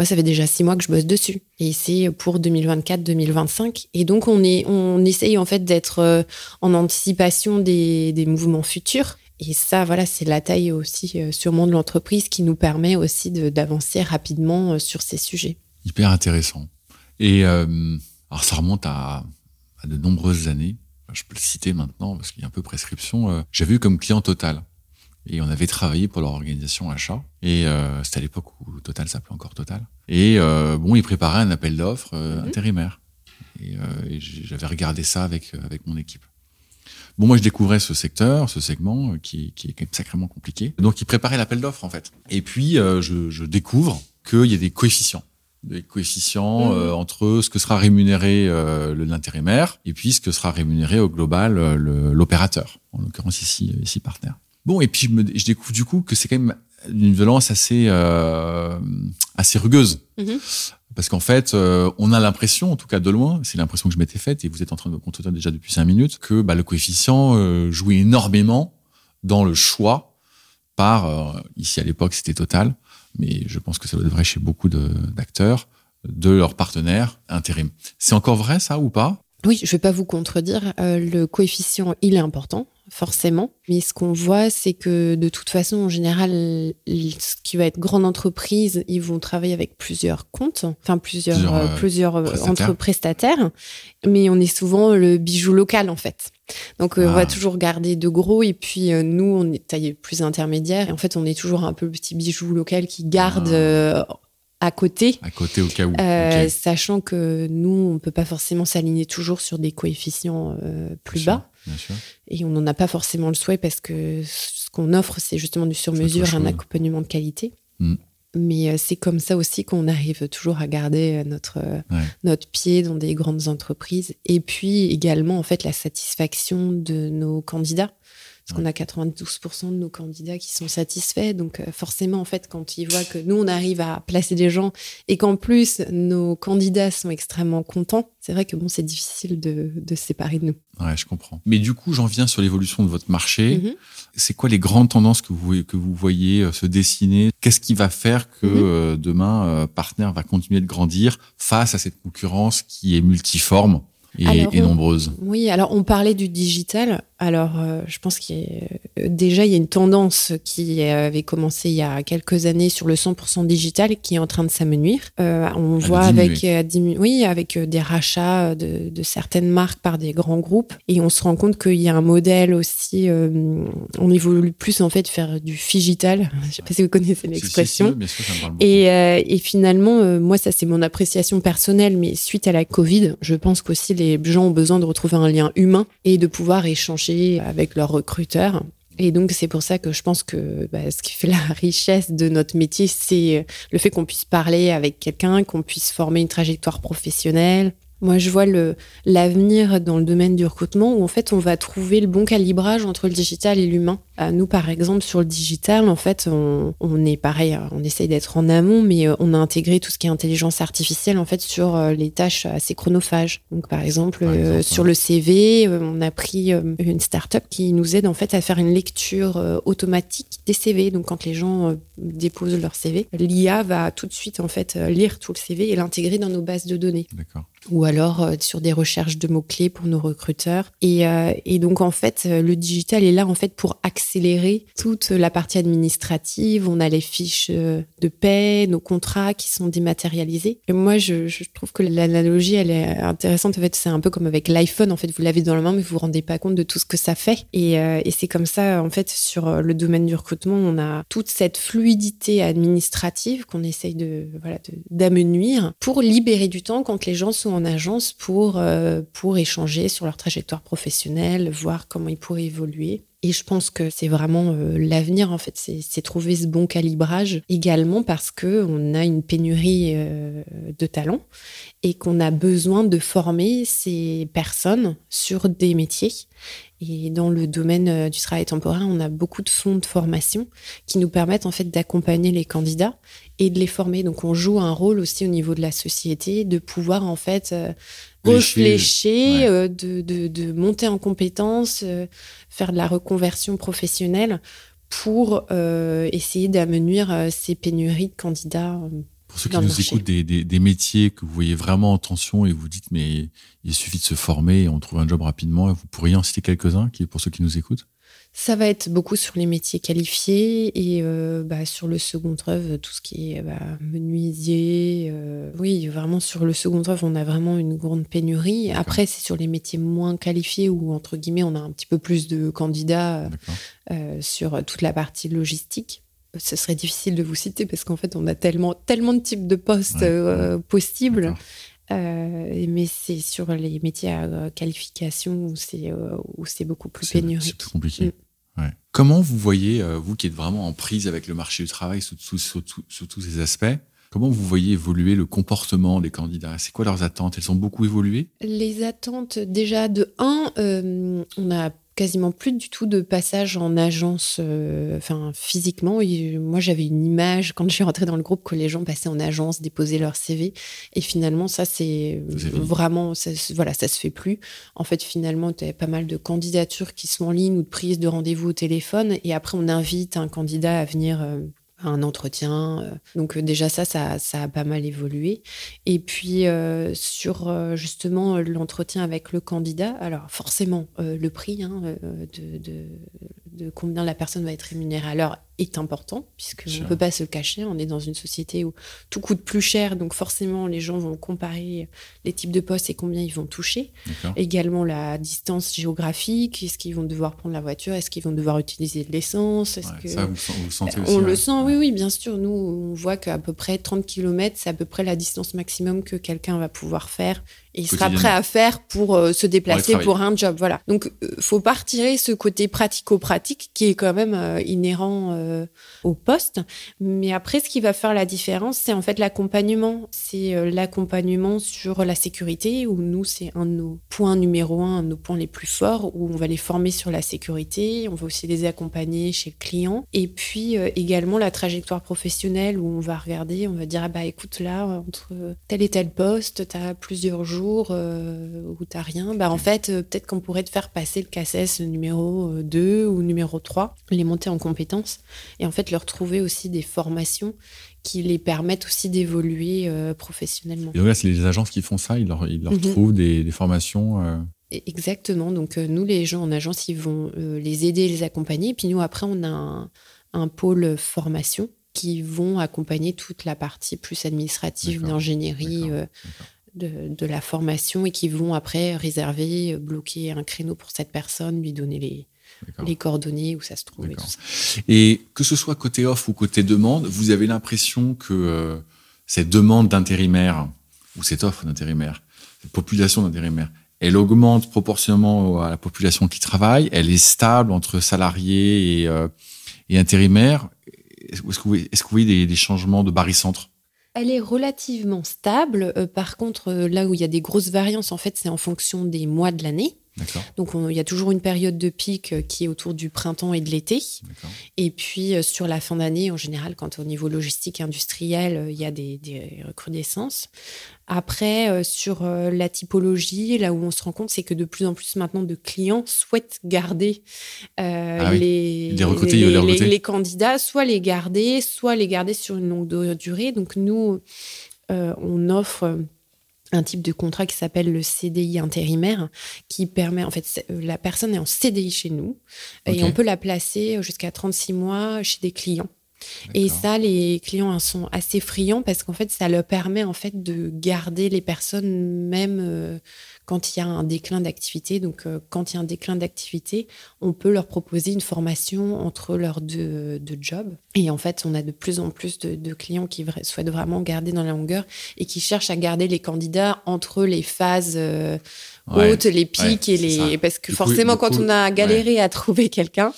Moi, ça fait déjà six mois que je bosse dessus. Et c'est pour 2024-2025. Et donc, on, est, on essaye en fait d'être en anticipation des, des mouvements futurs. Et ça, voilà, c'est la taille aussi sûrement de l'entreprise qui nous permet aussi d'avancer rapidement sur ces sujets. Hyper intéressant. Et alors, ça remonte à, de nombreuses années je peux le citer maintenant parce qu'il y a un peu prescription, euh, j'avais eu comme client Total. Et on avait travaillé pour leur organisation achat. Et euh, c'était à l'époque où Total s'appelait encore Total. Et euh, bon, ils préparaient un appel d'offres euh, mhm. intérimaire. Et, j'avais regardé ça avec avec mon équipe. Bon, moi, je découvrais ce secteur, ce segment qui, qui est quand même sacrément compliqué. Donc, ils préparaient l'appel d'offres, en fait. Et puis, je, je découvre qu'il y a des coefficients des coefficients mmh. euh, entre ce que sera rémunéré euh, l'intérimaire et puis ce que sera rémunéré au global euh, l'opérateur, en l'occurrence ici ici partenaire. Bon et puis je, me, je découvre du coup que c'est quand même une violence assez euh, assez rugueuse. Mmh. Parce qu'en fait, on a l'impression, en tout cas de loin, c'est l'impression que je m'étais faite, et vous êtes en train de me contenir déjà depuis cinq minutes, que bah, le coefficient jouait énormément dans le choix par, ici à l'époque c'était Total, mais je pense que ça doit être vrai chez beaucoup d'acteurs, de, leurs partenaires intérim. C'est encore vrai ça ou pas? Oui, je ne vais pas vous contredire. Euh, le coefficient, il est important, forcément. Mais ce qu'on voit, c'est que de toute façon, en général, ce qui va être grande entreprise, ils vont travailler avec plusieurs comptes, enfin plusieurs, plusieurs, euh, euh, entre prestataires. Mais on est souvent le bijou local, en fait. Donc, on va ah. toujours garder de gros. Et puis, nous, on est taillé plus intermédiaire. Et en fait, on est toujours un peu le petit bijou local qui garde ah à côté. À côté au cas où. Euh, sachant que nous, on peut pas forcément s'aligner toujours sur des coefficients euh, plus bas. bien sûr. Et on n'en a pas forcément le souhait parce que ce qu'on offre, c'est justement du sur-mesure, un accompagnement de qualité. Mm. Mais euh, c'est comme ça aussi qu'on arrive toujours à garder notre, notre pied dans des grandes entreprises. Et puis également, en fait, la satisfaction de nos candidats. Parce qu'on a 92% de nos candidats qui sont satisfaits. Donc, euh, forcément, en fait, quand ils voient que nous, on arrive à placer des gens et qu'en plus, nos candidats sont extrêmement contents, c'est vrai que bon, c'est difficile de, de, se séparer de nous. Ouais, je comprends. Mais du coup, j'en viens sur l'évolution de votre marché. Mm-hmm. C'est quoi les grandes tendances que vous, que vous voyez euh, se dessiner? Qu'est-ce qui va faire que mm-hmm. euh, demain, Partner va continuer de grandir face à cette concurrence qui est multiforme et, nombreuses. Oui, alors on parlait du digital. Alors, euh, je pense qu'il y a, déjà il y a une tendance qui avait commencé il y a quelques années sur le 100% digital qui est en train de s'amenuire. Euh, on voit avec euh, oui avec euh, des rachats de, de, certaines marques par des grands groupes et on se rend compte qu'il y a un modèle aussi. on évolue plus en fait faire du digital. Je sais pas si vous connaissez l'expression. et, et finalement, moi ça c'est mon appréciation personnelle, mais suite à la Covid, je pense qu'aussi les gens ont besoin de retrouver un lien humain et de pouvoir échanger avec leurs recruteurs. Et donc, c'est pour ça que je pense que bah, ce qui fait la richesse de notre métier, c'est le fait qu'on puisse parler avec quelqu'un, qu'on puisse former une trajectoire professionnelle, moi, je vois l'avenir dans le domaine du recrutement où en fait on va trouver le bon calibrage entre le digital et l'humain. Euh, nous, par exemple, sur le digital, en fait, on, on est pareil, euh, on essaye d'être en amont, mais euh, on a intégré tout ce qui est intelligence artificielle en fait sur les tâches assez chronophages. Donc, par exemple, sur le CV, on a pris une start-up qui nous aide en fait à faire une lecture automatique des CV. Donc, quand les gens déposent leur CV, l'IA va tout de suite en fait lire tout le CV et l'intégrer dans nos bases de données. D'accord ou alors euh, sur des recherches de mots-clés pour nos recruteurs. Et, euh, et, donc en fait, euh, le digital est là en fait pour accélérer toute la partie administrative. On a les fiches de paie, nos contrats qui sont dématérialisés. Et moi, je, trouve que l'analogie, elle est intéressante. En fait, c'est un peu comme avec l'iPhone. En fait, vous l'avez dans la main, mais vous vous rendez pas compte de tout ce que ça fait. Et, et c'est comme ça, en fait, sur le domaine du recrutement, on a toute cette fluidité administrative qu'on essaye de voilà d'amenuire pour libérer du temps quand les gens sont en agence pour, euh, pour échanger sur leur trajectoire professionnelle, voir comment ils pourraient évoluer. Et je pense que c'est vraiment euh, l'avenir, en fait, c'est trouver ce bon calibrage également parce que on a une pénurie euh, de talents et qu'on a besoin de former ces personnes sur des métiers. Et dans le domaine du travail temporaire, on a beaucoup de fonds de formation qui nous permettent en fait d'accompagner les candidats et de les former. Donc on joue un rôle aussi au niveau de la société, de pouvoir en fait euh, réfléchir, euh, de, de, de, monter en compétences, euh, faire de la reconversion professionnelle pour essayer d'amenuire ces pénuries de candidats Pour ceux qui nous écoutent, des, des, métiers que vous voyez vraiment en tension et vous dites, mais il suffit de se former et on trouve un job rapidement. Vous pourriez en citer quelques-uns pour ceux qui nous écoutent? Ça va être beaucoup sur les métiers qualifiés et euh, bah, sur le second œuvre, tout ce qui est bah, menuisier. Euh, oui, vraiment sur le second œuvre, on a vraiment une grande pénurie. Après, c'est sur les métiers moins qualifiés où, entre guillemets, on a un petit peu plus de candidats euh, sur toute la partie logistique. Ce serait difficile de vous citer parce qu'en fait, on a tellement, tellement de types de postes possibles. mais c'est sur les métiers à qualification où c'est c'est beaucoup plus pénurique. C'est plus compliqué. Mm. Comment vous voyez, euh, vous qui êtes vraiment en prise avec le marché du travail sous, tous ces aspects, comment vous voyez évoluer le comportement des candidats? C'est quoi leurs attentes? Elles ont beaucoup évolué? Les attentes, déjà, de 1, euh, on a quasiment plus du tout de passage en agence, euh, enfin physiquement. moi, j'avais une image quand je suis rentrée dans le groupe que les gens passaient en agence, déposaient leur CV, et finalement, ça c'est vraiment, ça, voilà, ça se fait plus. En fait, finalement, tu as pas mal de candidatures qui sont en ligne ou de prises de rendez-vous au téléphone, et après, on invite un candidat à venir. Euh, un entretien. Euh. Donc euh, déjà ça, ça, a pas mal évolué. Et puis euh, sur justement l'entretien avec le candidat, alors forcément le prix hein, de, de, combien la personne va être rémunérée l'heure est important, puisqu'on ne peut pas se le cacher, on est dans une société où tout coûte plus cher, donc forcément les gens vont comparer les types de postes et combien ils vont toucher. Également la distance géographique, est-ce qu'ils vont devoir prendre la voiture, est-ce qu'ils vont devoir utiliser de l'essence que... Ça, vous, sentez aussi, On le sent, oui, oui, bien sûr. Nous, on voit qu'à peu près 30 km, c'est à peu près la distance maximum que quelqu'un va pouvoir faire et il sera prêt à faire pour euh, se déplacer pour, un job. Voilà. Donc, euh, faut pas retirer ce côté pratico-pratique qui est quand même euh, inhérent au poste. Mais après, ce qui va faire la différence, c'est en fait l'accompagnement. C'est l'accompagnement sur la sécurité où nous, c'est un de nos points numéro un, un de nos points les plus forts où on va les former sur la sécurité. On va aussi les accompagner chez le client. Et puis également la trajectoire professionnelle où on va regarder, on va dire, ah bah écoute là, entre tel et tel poste, tu as plusieurs jours euh, où tu n'as rien, bah, en fait, euh, peut-être qu'on pourrait te faire passer le CACES numéro 2 euh, ou numéro 3, les monter en compétences et en fait leur trouver aussi des formations qui les permettent aussi d'évoluer professionnellement. Et donc là, c'est les agences qui font ça, ils leur, ils leur mhm. trouvent des, formations e, Exactement. Donc, nous, les gens en agence, ils vont les aider, les accompagner. Puis nous, après, on a un, pôle formation qui vont accompagner toute la partie plus administrative d'ingénierie de, la formation et qui vont après réserver, bloquer un créneau pour cette personne, lui donner les, les coordonnées où ça se trouve. Et, que ce soit côté offre ou côté demande, vous avez l'impression que euh, cette demande d'intérimaire ou cette offre d'intérimaire, cette population d'intérimaire, elle augmente proportionnellement à la population qui travaille, elle est stable entre salariés et, euh, et intérimaires. Est-ce que, vous, est-ce que vous voyez des, des changements de barycentre elle est relativement stable. Euh, par contre, euh, là où il y a des grosses variances, en fait, c'est en fonction des mois de l'année. Donc, il y a toujours une période de pic euh, qui est autour du printemps et de l'été. Et puis, sur la fin d'année, en général, quand au niveau logistique industriel, il y a des, des recrudescences. Après, euh, sur euh, la typologie, là où on se rend compte, c'est que de plus en plus maintenant de clients souhaitent garder euh, ah les, les, candidats, soit les garder, soit les garder sur une longue durée. Donc nous, on offre un type de contrat qui s'appelle le CDI intérimaire, qui permet, en fait, la personne est en CDI chez nous et on peut la placer jusqu'à 36 mois chez des clients. Et ça, les clients sont assez friands parce qu'en fait, ça leur permet en fait de garder les personnes même euh, quand il y a un déclin d'activité. Donc, euh, quand il y a un déclin d'activité, on peut leur proposer une formation entre leurs deux, jobs. Et en fait, on a de plus en plus de, clients qui souhaitent vraiment garder dans la longueur et qui cherchent à garder les candidats entre les phases euh, hautes, les pics et les. Parce que forcément, quand on a galéré à trouver quelqu'un,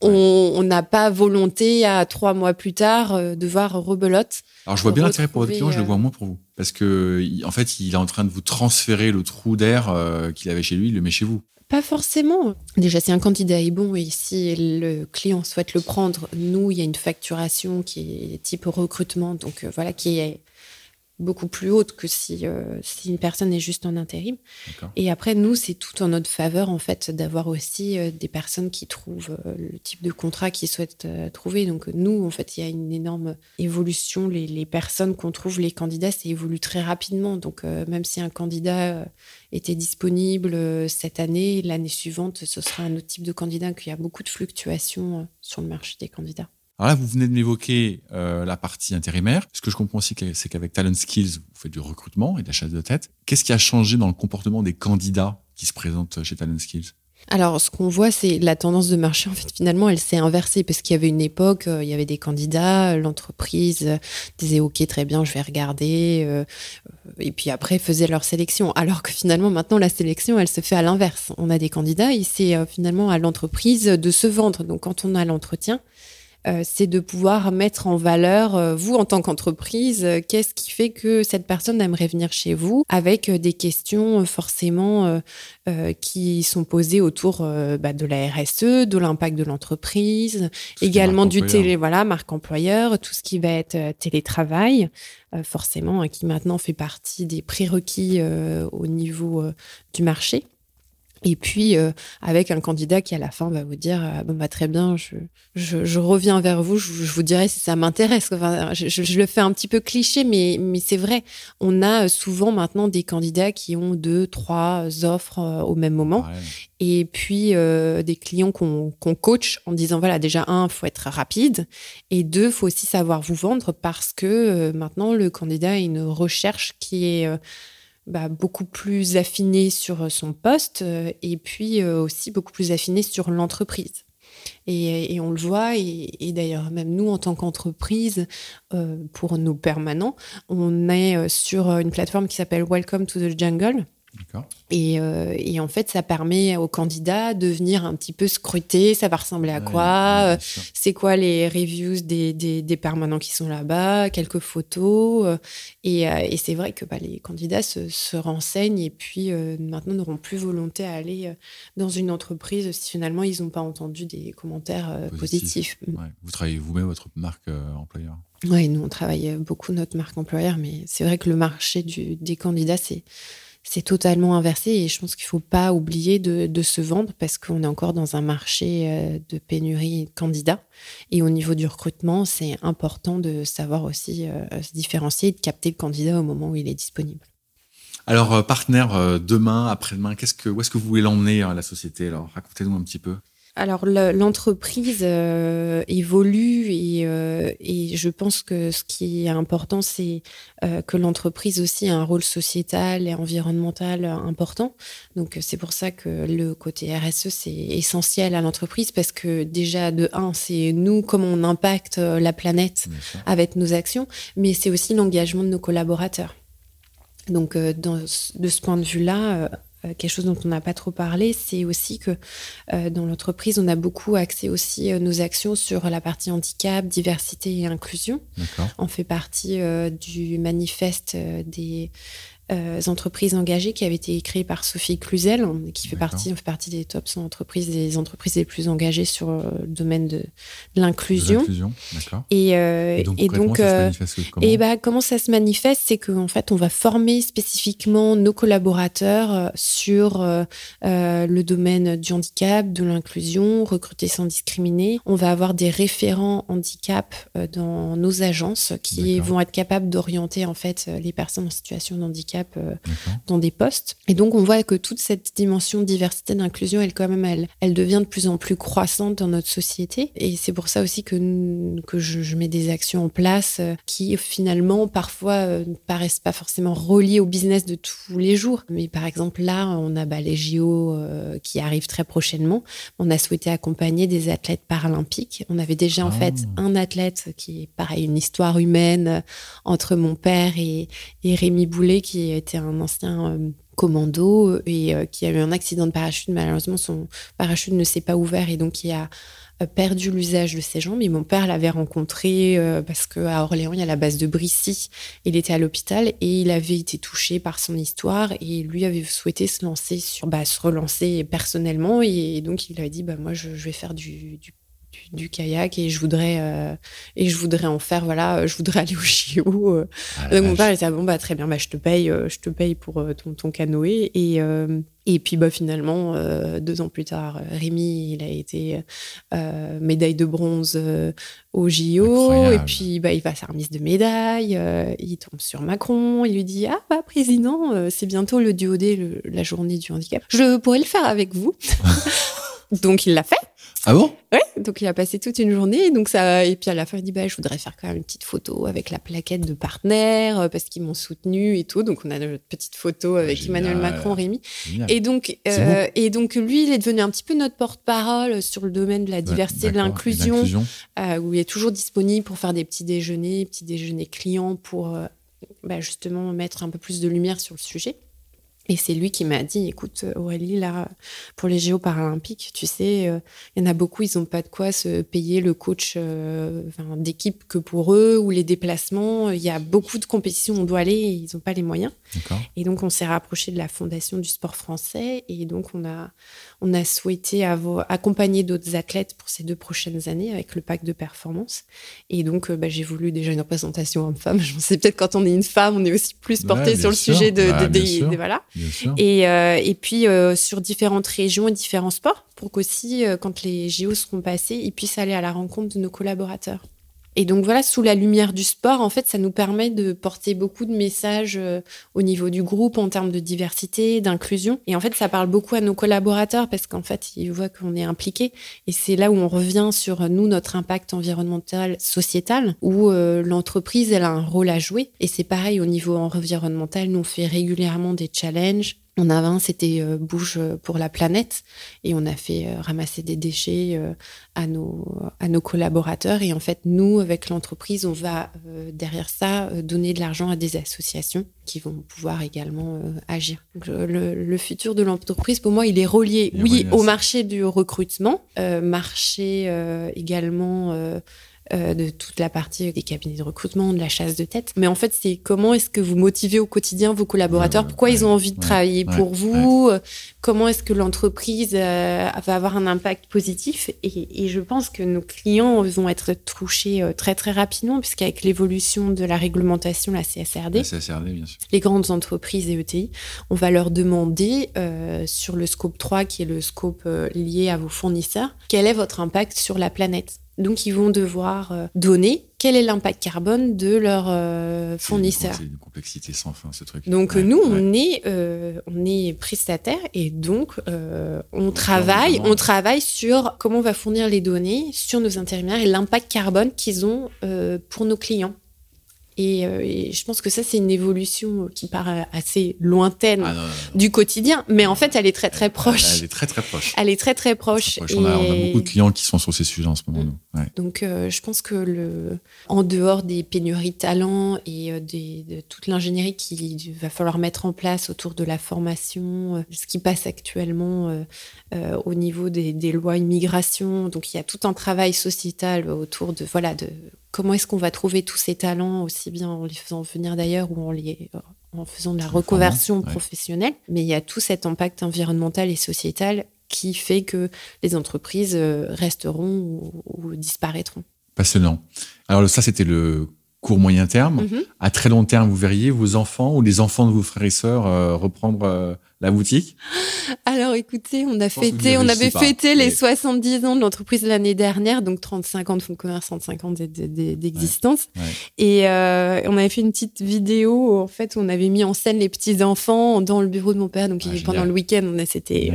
on n'a pas volonté à trois mois plus tard euh, de voir rebelote. Alors je vois bien l'intérêt pour votre client, je le vois euh, moins pour vous, parce que en fait il est en train de vous transférer le trou d'air euh, qu'il avait chez lui, il le met chez vous. Pas forcément. Déjà, si un candidat est bon et si le client souhaite le prendre, nous, il y a une facturation qui est type recrutement, donc voilà, qui est beaucoup plus haute que si, euh, si une personne est juste en intérim. Et après, nous, c'est tout en notre faveur, en fait, d'avoir aussi euh, des personnes qui trouvent euh, le type de contrat qu'ils souhaitent trouver. Donc, nous, en fait, il y a une énorme évolution. Les, les personnes qu'on trouve, les candidats, ça évolue très rapidement. Donc, même si un candidat était disponible cette année, l'année suivante, ce sera un autre type de candidat, qu'il y a beaucoup de fluctuations sur le marché des candidats. Alors là, vous venez de m'évoquer euh, la partie intérimaire. Ce que je comprends aussi, c'est qu'avec Talent Skills, vous faites du recrutement et de la chasse de tête. Qu'est-ce qui a changé dans le comportement des candidats qui se présentent chez Talent Skills? Alors, ce qu'on voit, c'est la tendance de marché. En fait, finalement, elle s'est inversée parce qu'il y avait une époque, euh, il y avait des candidats, l'entreprise euh, disait OK, très bien, je vais regarder, et puis après faisait leur sélection. Alors que finalement, maintenant, la sélection, elle se fait à l'inverse. On a des candidats et c'est finalement à l'entreprise de se vendre. Donc, quand on a l'entretien, c'est de pouvoir mettre en valeur, euh, vous en tant qu'entreprise, euh, qu'est-ce qui fait que cette personne aimerait venir chez vous avec des questions forcément qui sont posées autour bah, de la RSE, de l'impact de l'entreprise, également du télé, voilà, marque employeur, tout ce qui va être télétravail, forcément, hein, qui maintenant fait partie des prérequis au niveau du marché. Et puis, euh, avec un candidat qui, à la fin, va vous dire euh, bon, bah, Très bien, je, je, je reviens vers vous, je, je, vous dirai si ça m'intéresse. Enfin, je, je, le fais un petit peu cliché, mais, mais c'est vrai. On a souvent maintenant des candidats qui ont deux, trois offres euh, au même moment. Et puis, des clients qu'on qu'on coach en disant voilà, déjà, un, faut être rapide. Et deux, faut aussi savoir vous vendre parce que maintenant, le candidat a une recherche qui est bah, beaucoup plus affiné sur son poste euh, et puis euh, aussi beaucoup plus affiné sur l'entreprise. Et, on le voit, et, d'ailleurs même nous en tant qu'entreprise, euh, pour nos permanents, on est sur une plateforme qui s'appelle Welcome to the Jungle. Et, euh, et, en fait, ça permet aux candidats de venir un petit peu scruter, ça va ressembler à quoi, euh, c'est quoi les reviews des, des, des permanents qui sont là-bas, quelques photos. Euh, et, et c'est vrai que bah, les candidats se, se, renseignent et puis maintenant n'auront plus volonté à aller dans une entreprise si finalement ils n'ont pas entendu des commentaires positifs. Ouais. Vous travaillez vous-même votre marque employeur? Oui, nous on travaille beaucoup notre marque employeur, mais c'est vrai que le marché du, des candidats, c'est c'est totalement inversé et je pense qu'il ne faut pas oublier de, se vendre parce qu'on est encore dans un marché euh, de pénurie de candidats. Et au niveau du recrutement, c'est important de savoir aussi euh, se différencier et de capter le candidat au moment où il est disponible. Alors, euh, partenaire, demain, après-demain, qu'est-ce que, où est-ce que vous voulez l'emmener, la société? Alors, racontez-nous un petit peu. Alors l'entreprise euh, évolue euh, et, je pense que ce qui est important, c'est euh, que l'entreprise aussi a un rôle sociétal et environnemental important. Donc c'est pour ça que le côté RSE, c'est essentiel à l'entreprise parce que déjà de un, c'est nous comment on impacte la planète avec nos actions, mais c'est aussi l'engagement de nos collaborateurs. Donc de ce point de vue-là, euh, quelque chose dont on n'a pas trop parlé, c'est aussi que euh, dans l'entreprise, on a beaucoup axé aussi euh, nos actions sur la partie handicap, diversité et inclusion. On fait partie du manifeste des euh, entreprises engagées qui avait été créée par Sophie Cluzel, qui fait partie, fait partie des top 100 entreprises, des entreprises les plus engagées sur euh, le domaine de, l'inclusion. Et, euh, et, donc, euh, et bah, comment ça se manifeste, c'est qu'en fait, on va former spécifiquement nos collaborateurs sur le domaine du handicap, de l'inclusion, recruter sans discriminer. On va avoir des référents handicap dans nos agences qui vont être capables d'orienter en fait les personnes en situation de handicap euh, dans des postes. Et donc, on voit que toute cette dimension diversité, d'inclusion, elle, quand même, elle, elle devient de plus en plus croissante dans notre société. Et c'est pour ça aussi que, que je, mets des actions en place euh, qui, finalement, parfois, euh, ne paraissent pas forcément reliées au business de tous les jours. Mais par exemple, là, on a bah, les JO qui arrivent très prochainement. On a souhaité accompagner des athlètes paralympiques. On avait déjà, en fait, ah. un athlète qui est, pareil, une histoire humaine entre mon père et, et Rémi Boulet, qui était un ancien euh, commando et euh, qui a eu un accident de parachute. Malheureusement, son parachute ne s'est pas ouvert et donc il a euh, perdu l'usage de ses jambes. Et mon père l'avait rencontré parce qu'à Orléans, il y a la base de Brissy. Il était à l'hôpital et il avait été touché par son histoire et lui avait souhaité se lancer sur, bah, se relancer personnellement. Et donc, il a dit, bah, moi, je, vais faire du, kayak et je voudrais euh, et je voudrais en faire voilà je voudrais aller au JO euh. ah, donc mon père il dit bon bah très bien bah je te paye euh, je te paye pour ton, ton canoë. Et et puis bah finalement deux ans plus tard Rémi il a été médaille de bronze au JO et puis bah il va faire mise de médaille il tombe sur Macron il lui dit ah bah président c'est bientôt le duo le, la journée du handicap. Je pourrais le faire avec vous. Donc il l'a fait ah bon? Ouais, donc il a passé toute une journée. Donc ça, et puis à la fin, il dit bah, je voudrais faire quand même une petite photo avec la plaquette de partenaire euh, parce qu'ils m'ont soutenu et tout. Donc on a notre petite photo avec Emmanuel Macron, Rémi. Et donc, euh, et donc lui, il est devenu un petit peu notre porte-parole sur le domaine de la diversité, de l'inclusion, euh, où il est toujours disponible pour faire des petits déjeuners, petits déjeuners clients pour bah, justement mettre un peu plus de lumière sur le sujet. Et c'est lui qui m'a dit, écoute Aurélie, là, pour les Jeux paralympiques, tu sais, euh, il y en a beaucoup, ils n'ont pas de quoi se payer le coach euh, d'équipe que pour eux ou les déplacements. Il y a beaucoup de compétitions où on doit aller et ils n'ont pas les moyens. Et donc, on s'est rapproché de la Fondation du sport français et donc on a, on a souhaité accompagner d'autres athlètes pour ces deux prochaines années avec le pack de performance. Et donc, euh, bah, j'ai voulu déjà une représentation homme-femme. Je sais peut-être quand on est une femme, on est aussi plus porté sur le sujet de, de, voilà. Et, euh, et puis euh, sur différentes régions et différents sports pour qu'aussi, quand les JO seront passés, ils puissent aller à la rencontre de nos collaborateurs. Et donc voilà, sous la lumière du sport, en fait, ça nous permet de porter beaucoup de messages euh, au niveau du groupe en termes de diversité, d'inclusion. Et en fait, ça parle beaucoup à nos collaborateurs parce qu'en fait, ils voient qu'on est impliqué. Et c'est là où on revient sur nous, notre impact environnemental, sociétal, où euh, l'entreprise, elle a un rôle à jouer. Et c'est pareil au niveau environnemental, nous, on fait régulièrement des challenges on avait un, c'était euh, Bouge pour la planète, et on a fait euh, ramasser des déchets euh, à, nos, à nos collaborateurs. Et en fait, nous, avec l'entreprise, on va derrière ça donner de l'argent à des associations qui vont pouvoir également agir. le, futur de l'entreprise, pour moi, il est relié, oui, au marché du recrutement, marché également euh, de toute la partie des cabinets de recrutement, de la chasse de tête. Mais en fait, c'est comment est-ce que vous motivez au quotidien vos collaborateurs? Pourquoi ils ont envie de travailler pour vous? Comment est-ce que l'entreprise euh, va avoir un impact positif? Et, et, je pense que nos clients vont être touchés euh, très très rapidement, puisqu'avec l'évolution de la réglementation, la CSRD, la CSRD bien sûr. les grandes entreprises et ETI, on va leur demander sur le scope 3, qui est le scope lié à vos fournisseurs, quel est votre impact sur la planète? Donc, ils vont devoir euh, donner quel est l'impact carbone de leurs euh, fournisseurs. C'est une complexité sans fin, ce truc. Donc, nous, on, est, euh, on est prestataire et donc, on, travaille, on travaille sur comment on va fournir les données sur nos intérimaires et l'impact carbone qu'ils ont pour nos clients. Euh, et, je pense que ça, c'est une évolution qui paraît assez lointaine ah, du quotidien, mais en fait, elle est très très proche. Elle, est très très proche. Elle est très très proche. On, a, beaucoup de clients qui sont sur ces sujets en ce moment. Mm. Donc, euh, je pense que le, en dehors des pénuries de talents et euh, de toute l'ingénierie qu'il va falloir mettre en place autour de la formation, ce qui passe actuellement au niveau des, des lois immigration, donc il y a tout un travail sociétal autour de voilà de comment est-ce qu'on va trouver tous ces talents, aussi bien en les faisant venir d'ailleurs ou en, les, en faisant de la reconversion professionnelle. Mais il y a tout cet impact environnemental et sociétal qui fait que les entreprises euh, resteront ou, disparaîtront. Passionnant. Alors ça, c'était le court moyen terme. Mm-hmm. À très long terme, vous verriez vos enfants ou les enfants de vos frères et sœurs euh, reprendre euh, la boutique? Alors écoutez, on a fêté, on avait fêté les 70 ans de l'entreprise l'année dernière, donc 35 ans de fonds de commerce, 35 ans d'existence. Et euh, on avait fait une petite vidéo, où, en fait, on avait mis en scène les petits enfants dans le bureau de mon père. Donc ah, pendant le week-end, on c'était,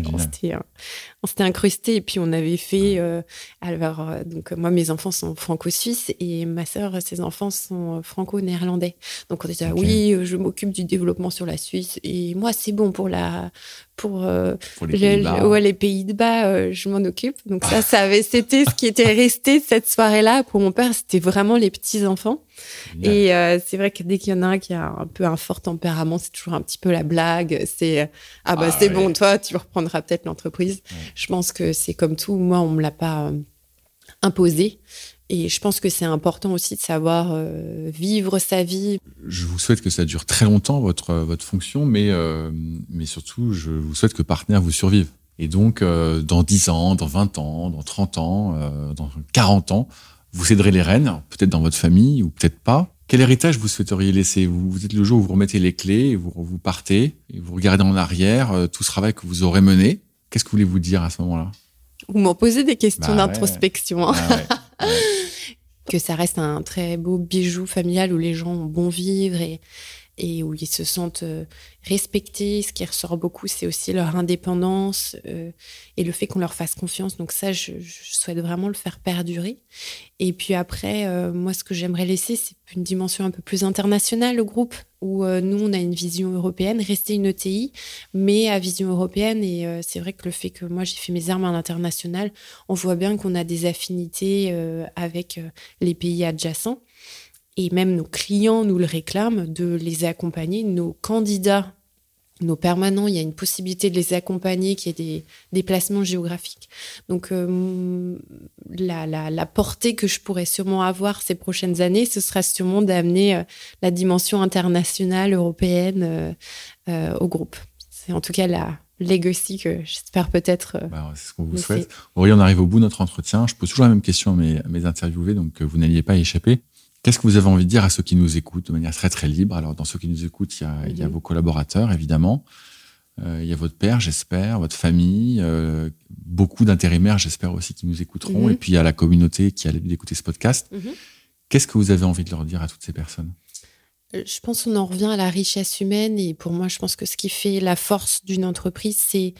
on s'était incrusté et puis on avait fait. Euh, alors euh, donc moi, mes enfants sont franco-suisses et ma sœur, ses enfants sont franco-néerlandais. Donc on ah oui, je m'occupe du développement sur la Suisse et moi c'est bon pour la pour, euh, les Pays-Bas, ouais, les Pays-Bas euh, je m'en occupe. Donc ça, ça avait, c'était ce qui était resté cette soirée-là pour mon père, c'était vraiment les petits enfants. Et euh, c'est vrai que dès qu'il y en a un qui a un peu un fort tempérament, c'est toujours un petit peu la blague. C'est ah bah ah c'est bon, toi, tu reprendras peut-être l'entreprise. Je pense que c'est comme tout. Moi, on me l'a pas imposé. Et je pense que c'est important aussi de savoir euh, vivre sa vie. Je vous souhaite que ça dure très longtemps, votre, votre fonction, mais, euh, mais surtout, je vous souhaite que Partenaire vous survive. Et donc, euh, dans 10 ans, dans 20 ans, dans 30 ans, euh, dans 40 ans, vous céderez les rênes, peut-être dans votre famille ou peut-être pas. Quel héritage vous souhaiteriez laisser? Vous, vous êtes le jour où vous remettez les clés, et vous, vous partez, et vous regardez en arrière euh, tout ce travail que vous aurez mené. Qu'est-ce que vous voulez-vous dire à ce moment-là? Vous m'en posez des questions Bah ouais. d'introspection. hein. Ah ouais. que ça reste un très beau bijou familial où les gens ont bon vivre et, et où ils se sentent euh, respectés. Ce qui ressort beaucoup, c'est aussi leur indépendance euh, et le fait qu'on leur fasse confiance. Donc ça, je, souhaite vraiment le faire perdurer. Et puis après, euh, moi, ce que j'aimerais laisser, c'est une dimension un peu plus internationale au groupe, où nous, on a une vision européenne, rester une ETI, mais à vision européenne. Et c'est vrai que le fait que moi, j'ai fait mes armes à l'international, on voit bien qu'on a des affinités avec les pays adjacents. Et même nos clients nous le réclament de les accompagner. Nos candidats, nos permanents, il y a une possibilité de les accompagner, qu'il y ait des déplacements géographiques. Donc, euh, la, la, la portée que je pourrais sûrement avoir ces prochaines années, ce sera sûrement d'amener euh, la dimension internationale, européenne euh, au groupe. C'est en tout cas la legacy que j'espère peut-être. Bah, c'est ce qu'on vous souhaite. Aurélie, on arrive au bout de notre entretien. Je pose toujours la même question à mes, à mes interviewés, donc vous n'alliez pas y échapper. Qu'est-ce que vous avez envie de dire à ceux qui nous écoutent de manière très très libre? Alors, dans ceux qui nous écoutent, il y a, il y a vos collaborateurs, évidemment. Euh, il y a votre père, j'espère, votre famille, euh, beaucoup d'intérimaires, j'espère aussi, qui nous écouteront. Mhm. Et puis, il y a la communauté qui a l'habitude d'écouter ce podcast. Mhm. Qu'est-ce que vous avez envie de leur dire à toutes ces personnes? Euh, Je pense qu'on en revient à la richesse humaine et pour moi, je pense que ce qui fait la force d'une entreprise, c'est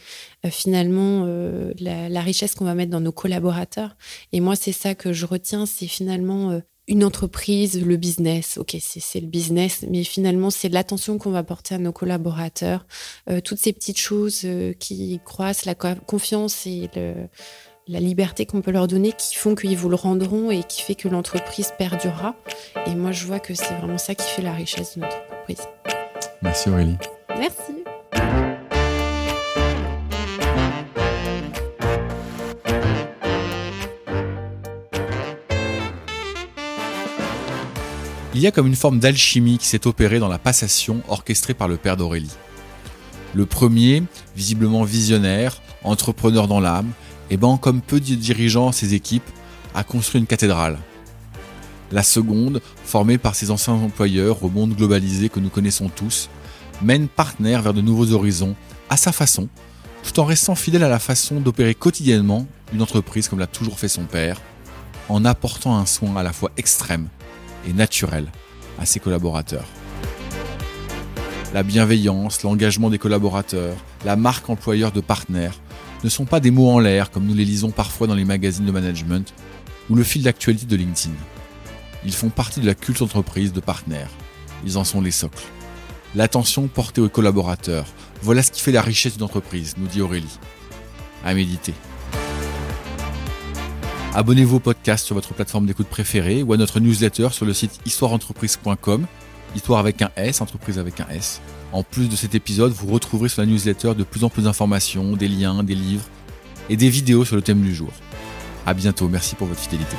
euh, finalement euh, la, la richesse qu'on va mettre dans nos collaborateurs. Et moi, c'est ça que je retiens, c'est finalement une entreprise, le business. Ok, c'est le business, mais finalement, c'est l'attention qu'on va porter à nos collaborateurs, euh, toutes ces petites choses euh, qui croissent la co- confiance et le, la liberté qu'on peut leur donner, qui font qu'ils vous le rendront et qui fait que l'entreprise perdurera. Et moi, je vois que c'est vraiment ça qui fait la richesse de notre entreprise. Merci Aurélie. Merci. Il y a comme une forme d'alchimie qui s'est opérée dans la passation orchestrée par le père d'Aurélie. Le premier, visiblement visionnaire, entrepreneur dans l'âme, et ben comme peu de dirigeants ses équipes, a construit une cathédrale. La seconde, formée par ses anciens employeurs au monde globalisé que nous connaissons tous, mène partenaire vers de nouveaux horizons, à sa façon, tout en restant fidèle à la façon d'opérer quotidiennement une entreprise comme l'a toujours fait son père, en apportant un soin à la fois extrême et naturel à ses collaborateurs. La bienveillance, l'engagement des collaborateurs, la marque employeur de partenaires ne sont pas des mots en l'air comme nous les lisons parfois dans les magazines de management ou le fil d'actualité de LinkedIn. Ils font partie de la culture d'entreprise de partenaires. Ils en sont les socles. L'attention portée aux collaborateurs, voilà ce qui fait la richesse d'une entreprise, nous dit Aurélie. À méditer. Abonnez-vous au podcast sur votre plateforme d'écoute préférée ou à notre newsletter sur le site histoireentreprise.com, histoire avec un S, entreprise avec un S. En plus de cet épisode, vous retrouverez sur la newsletter de plus en plus d'informations, des liens, des livres et des vidéos sur le thème du jour. À bientôt, merci pour votre fidélité.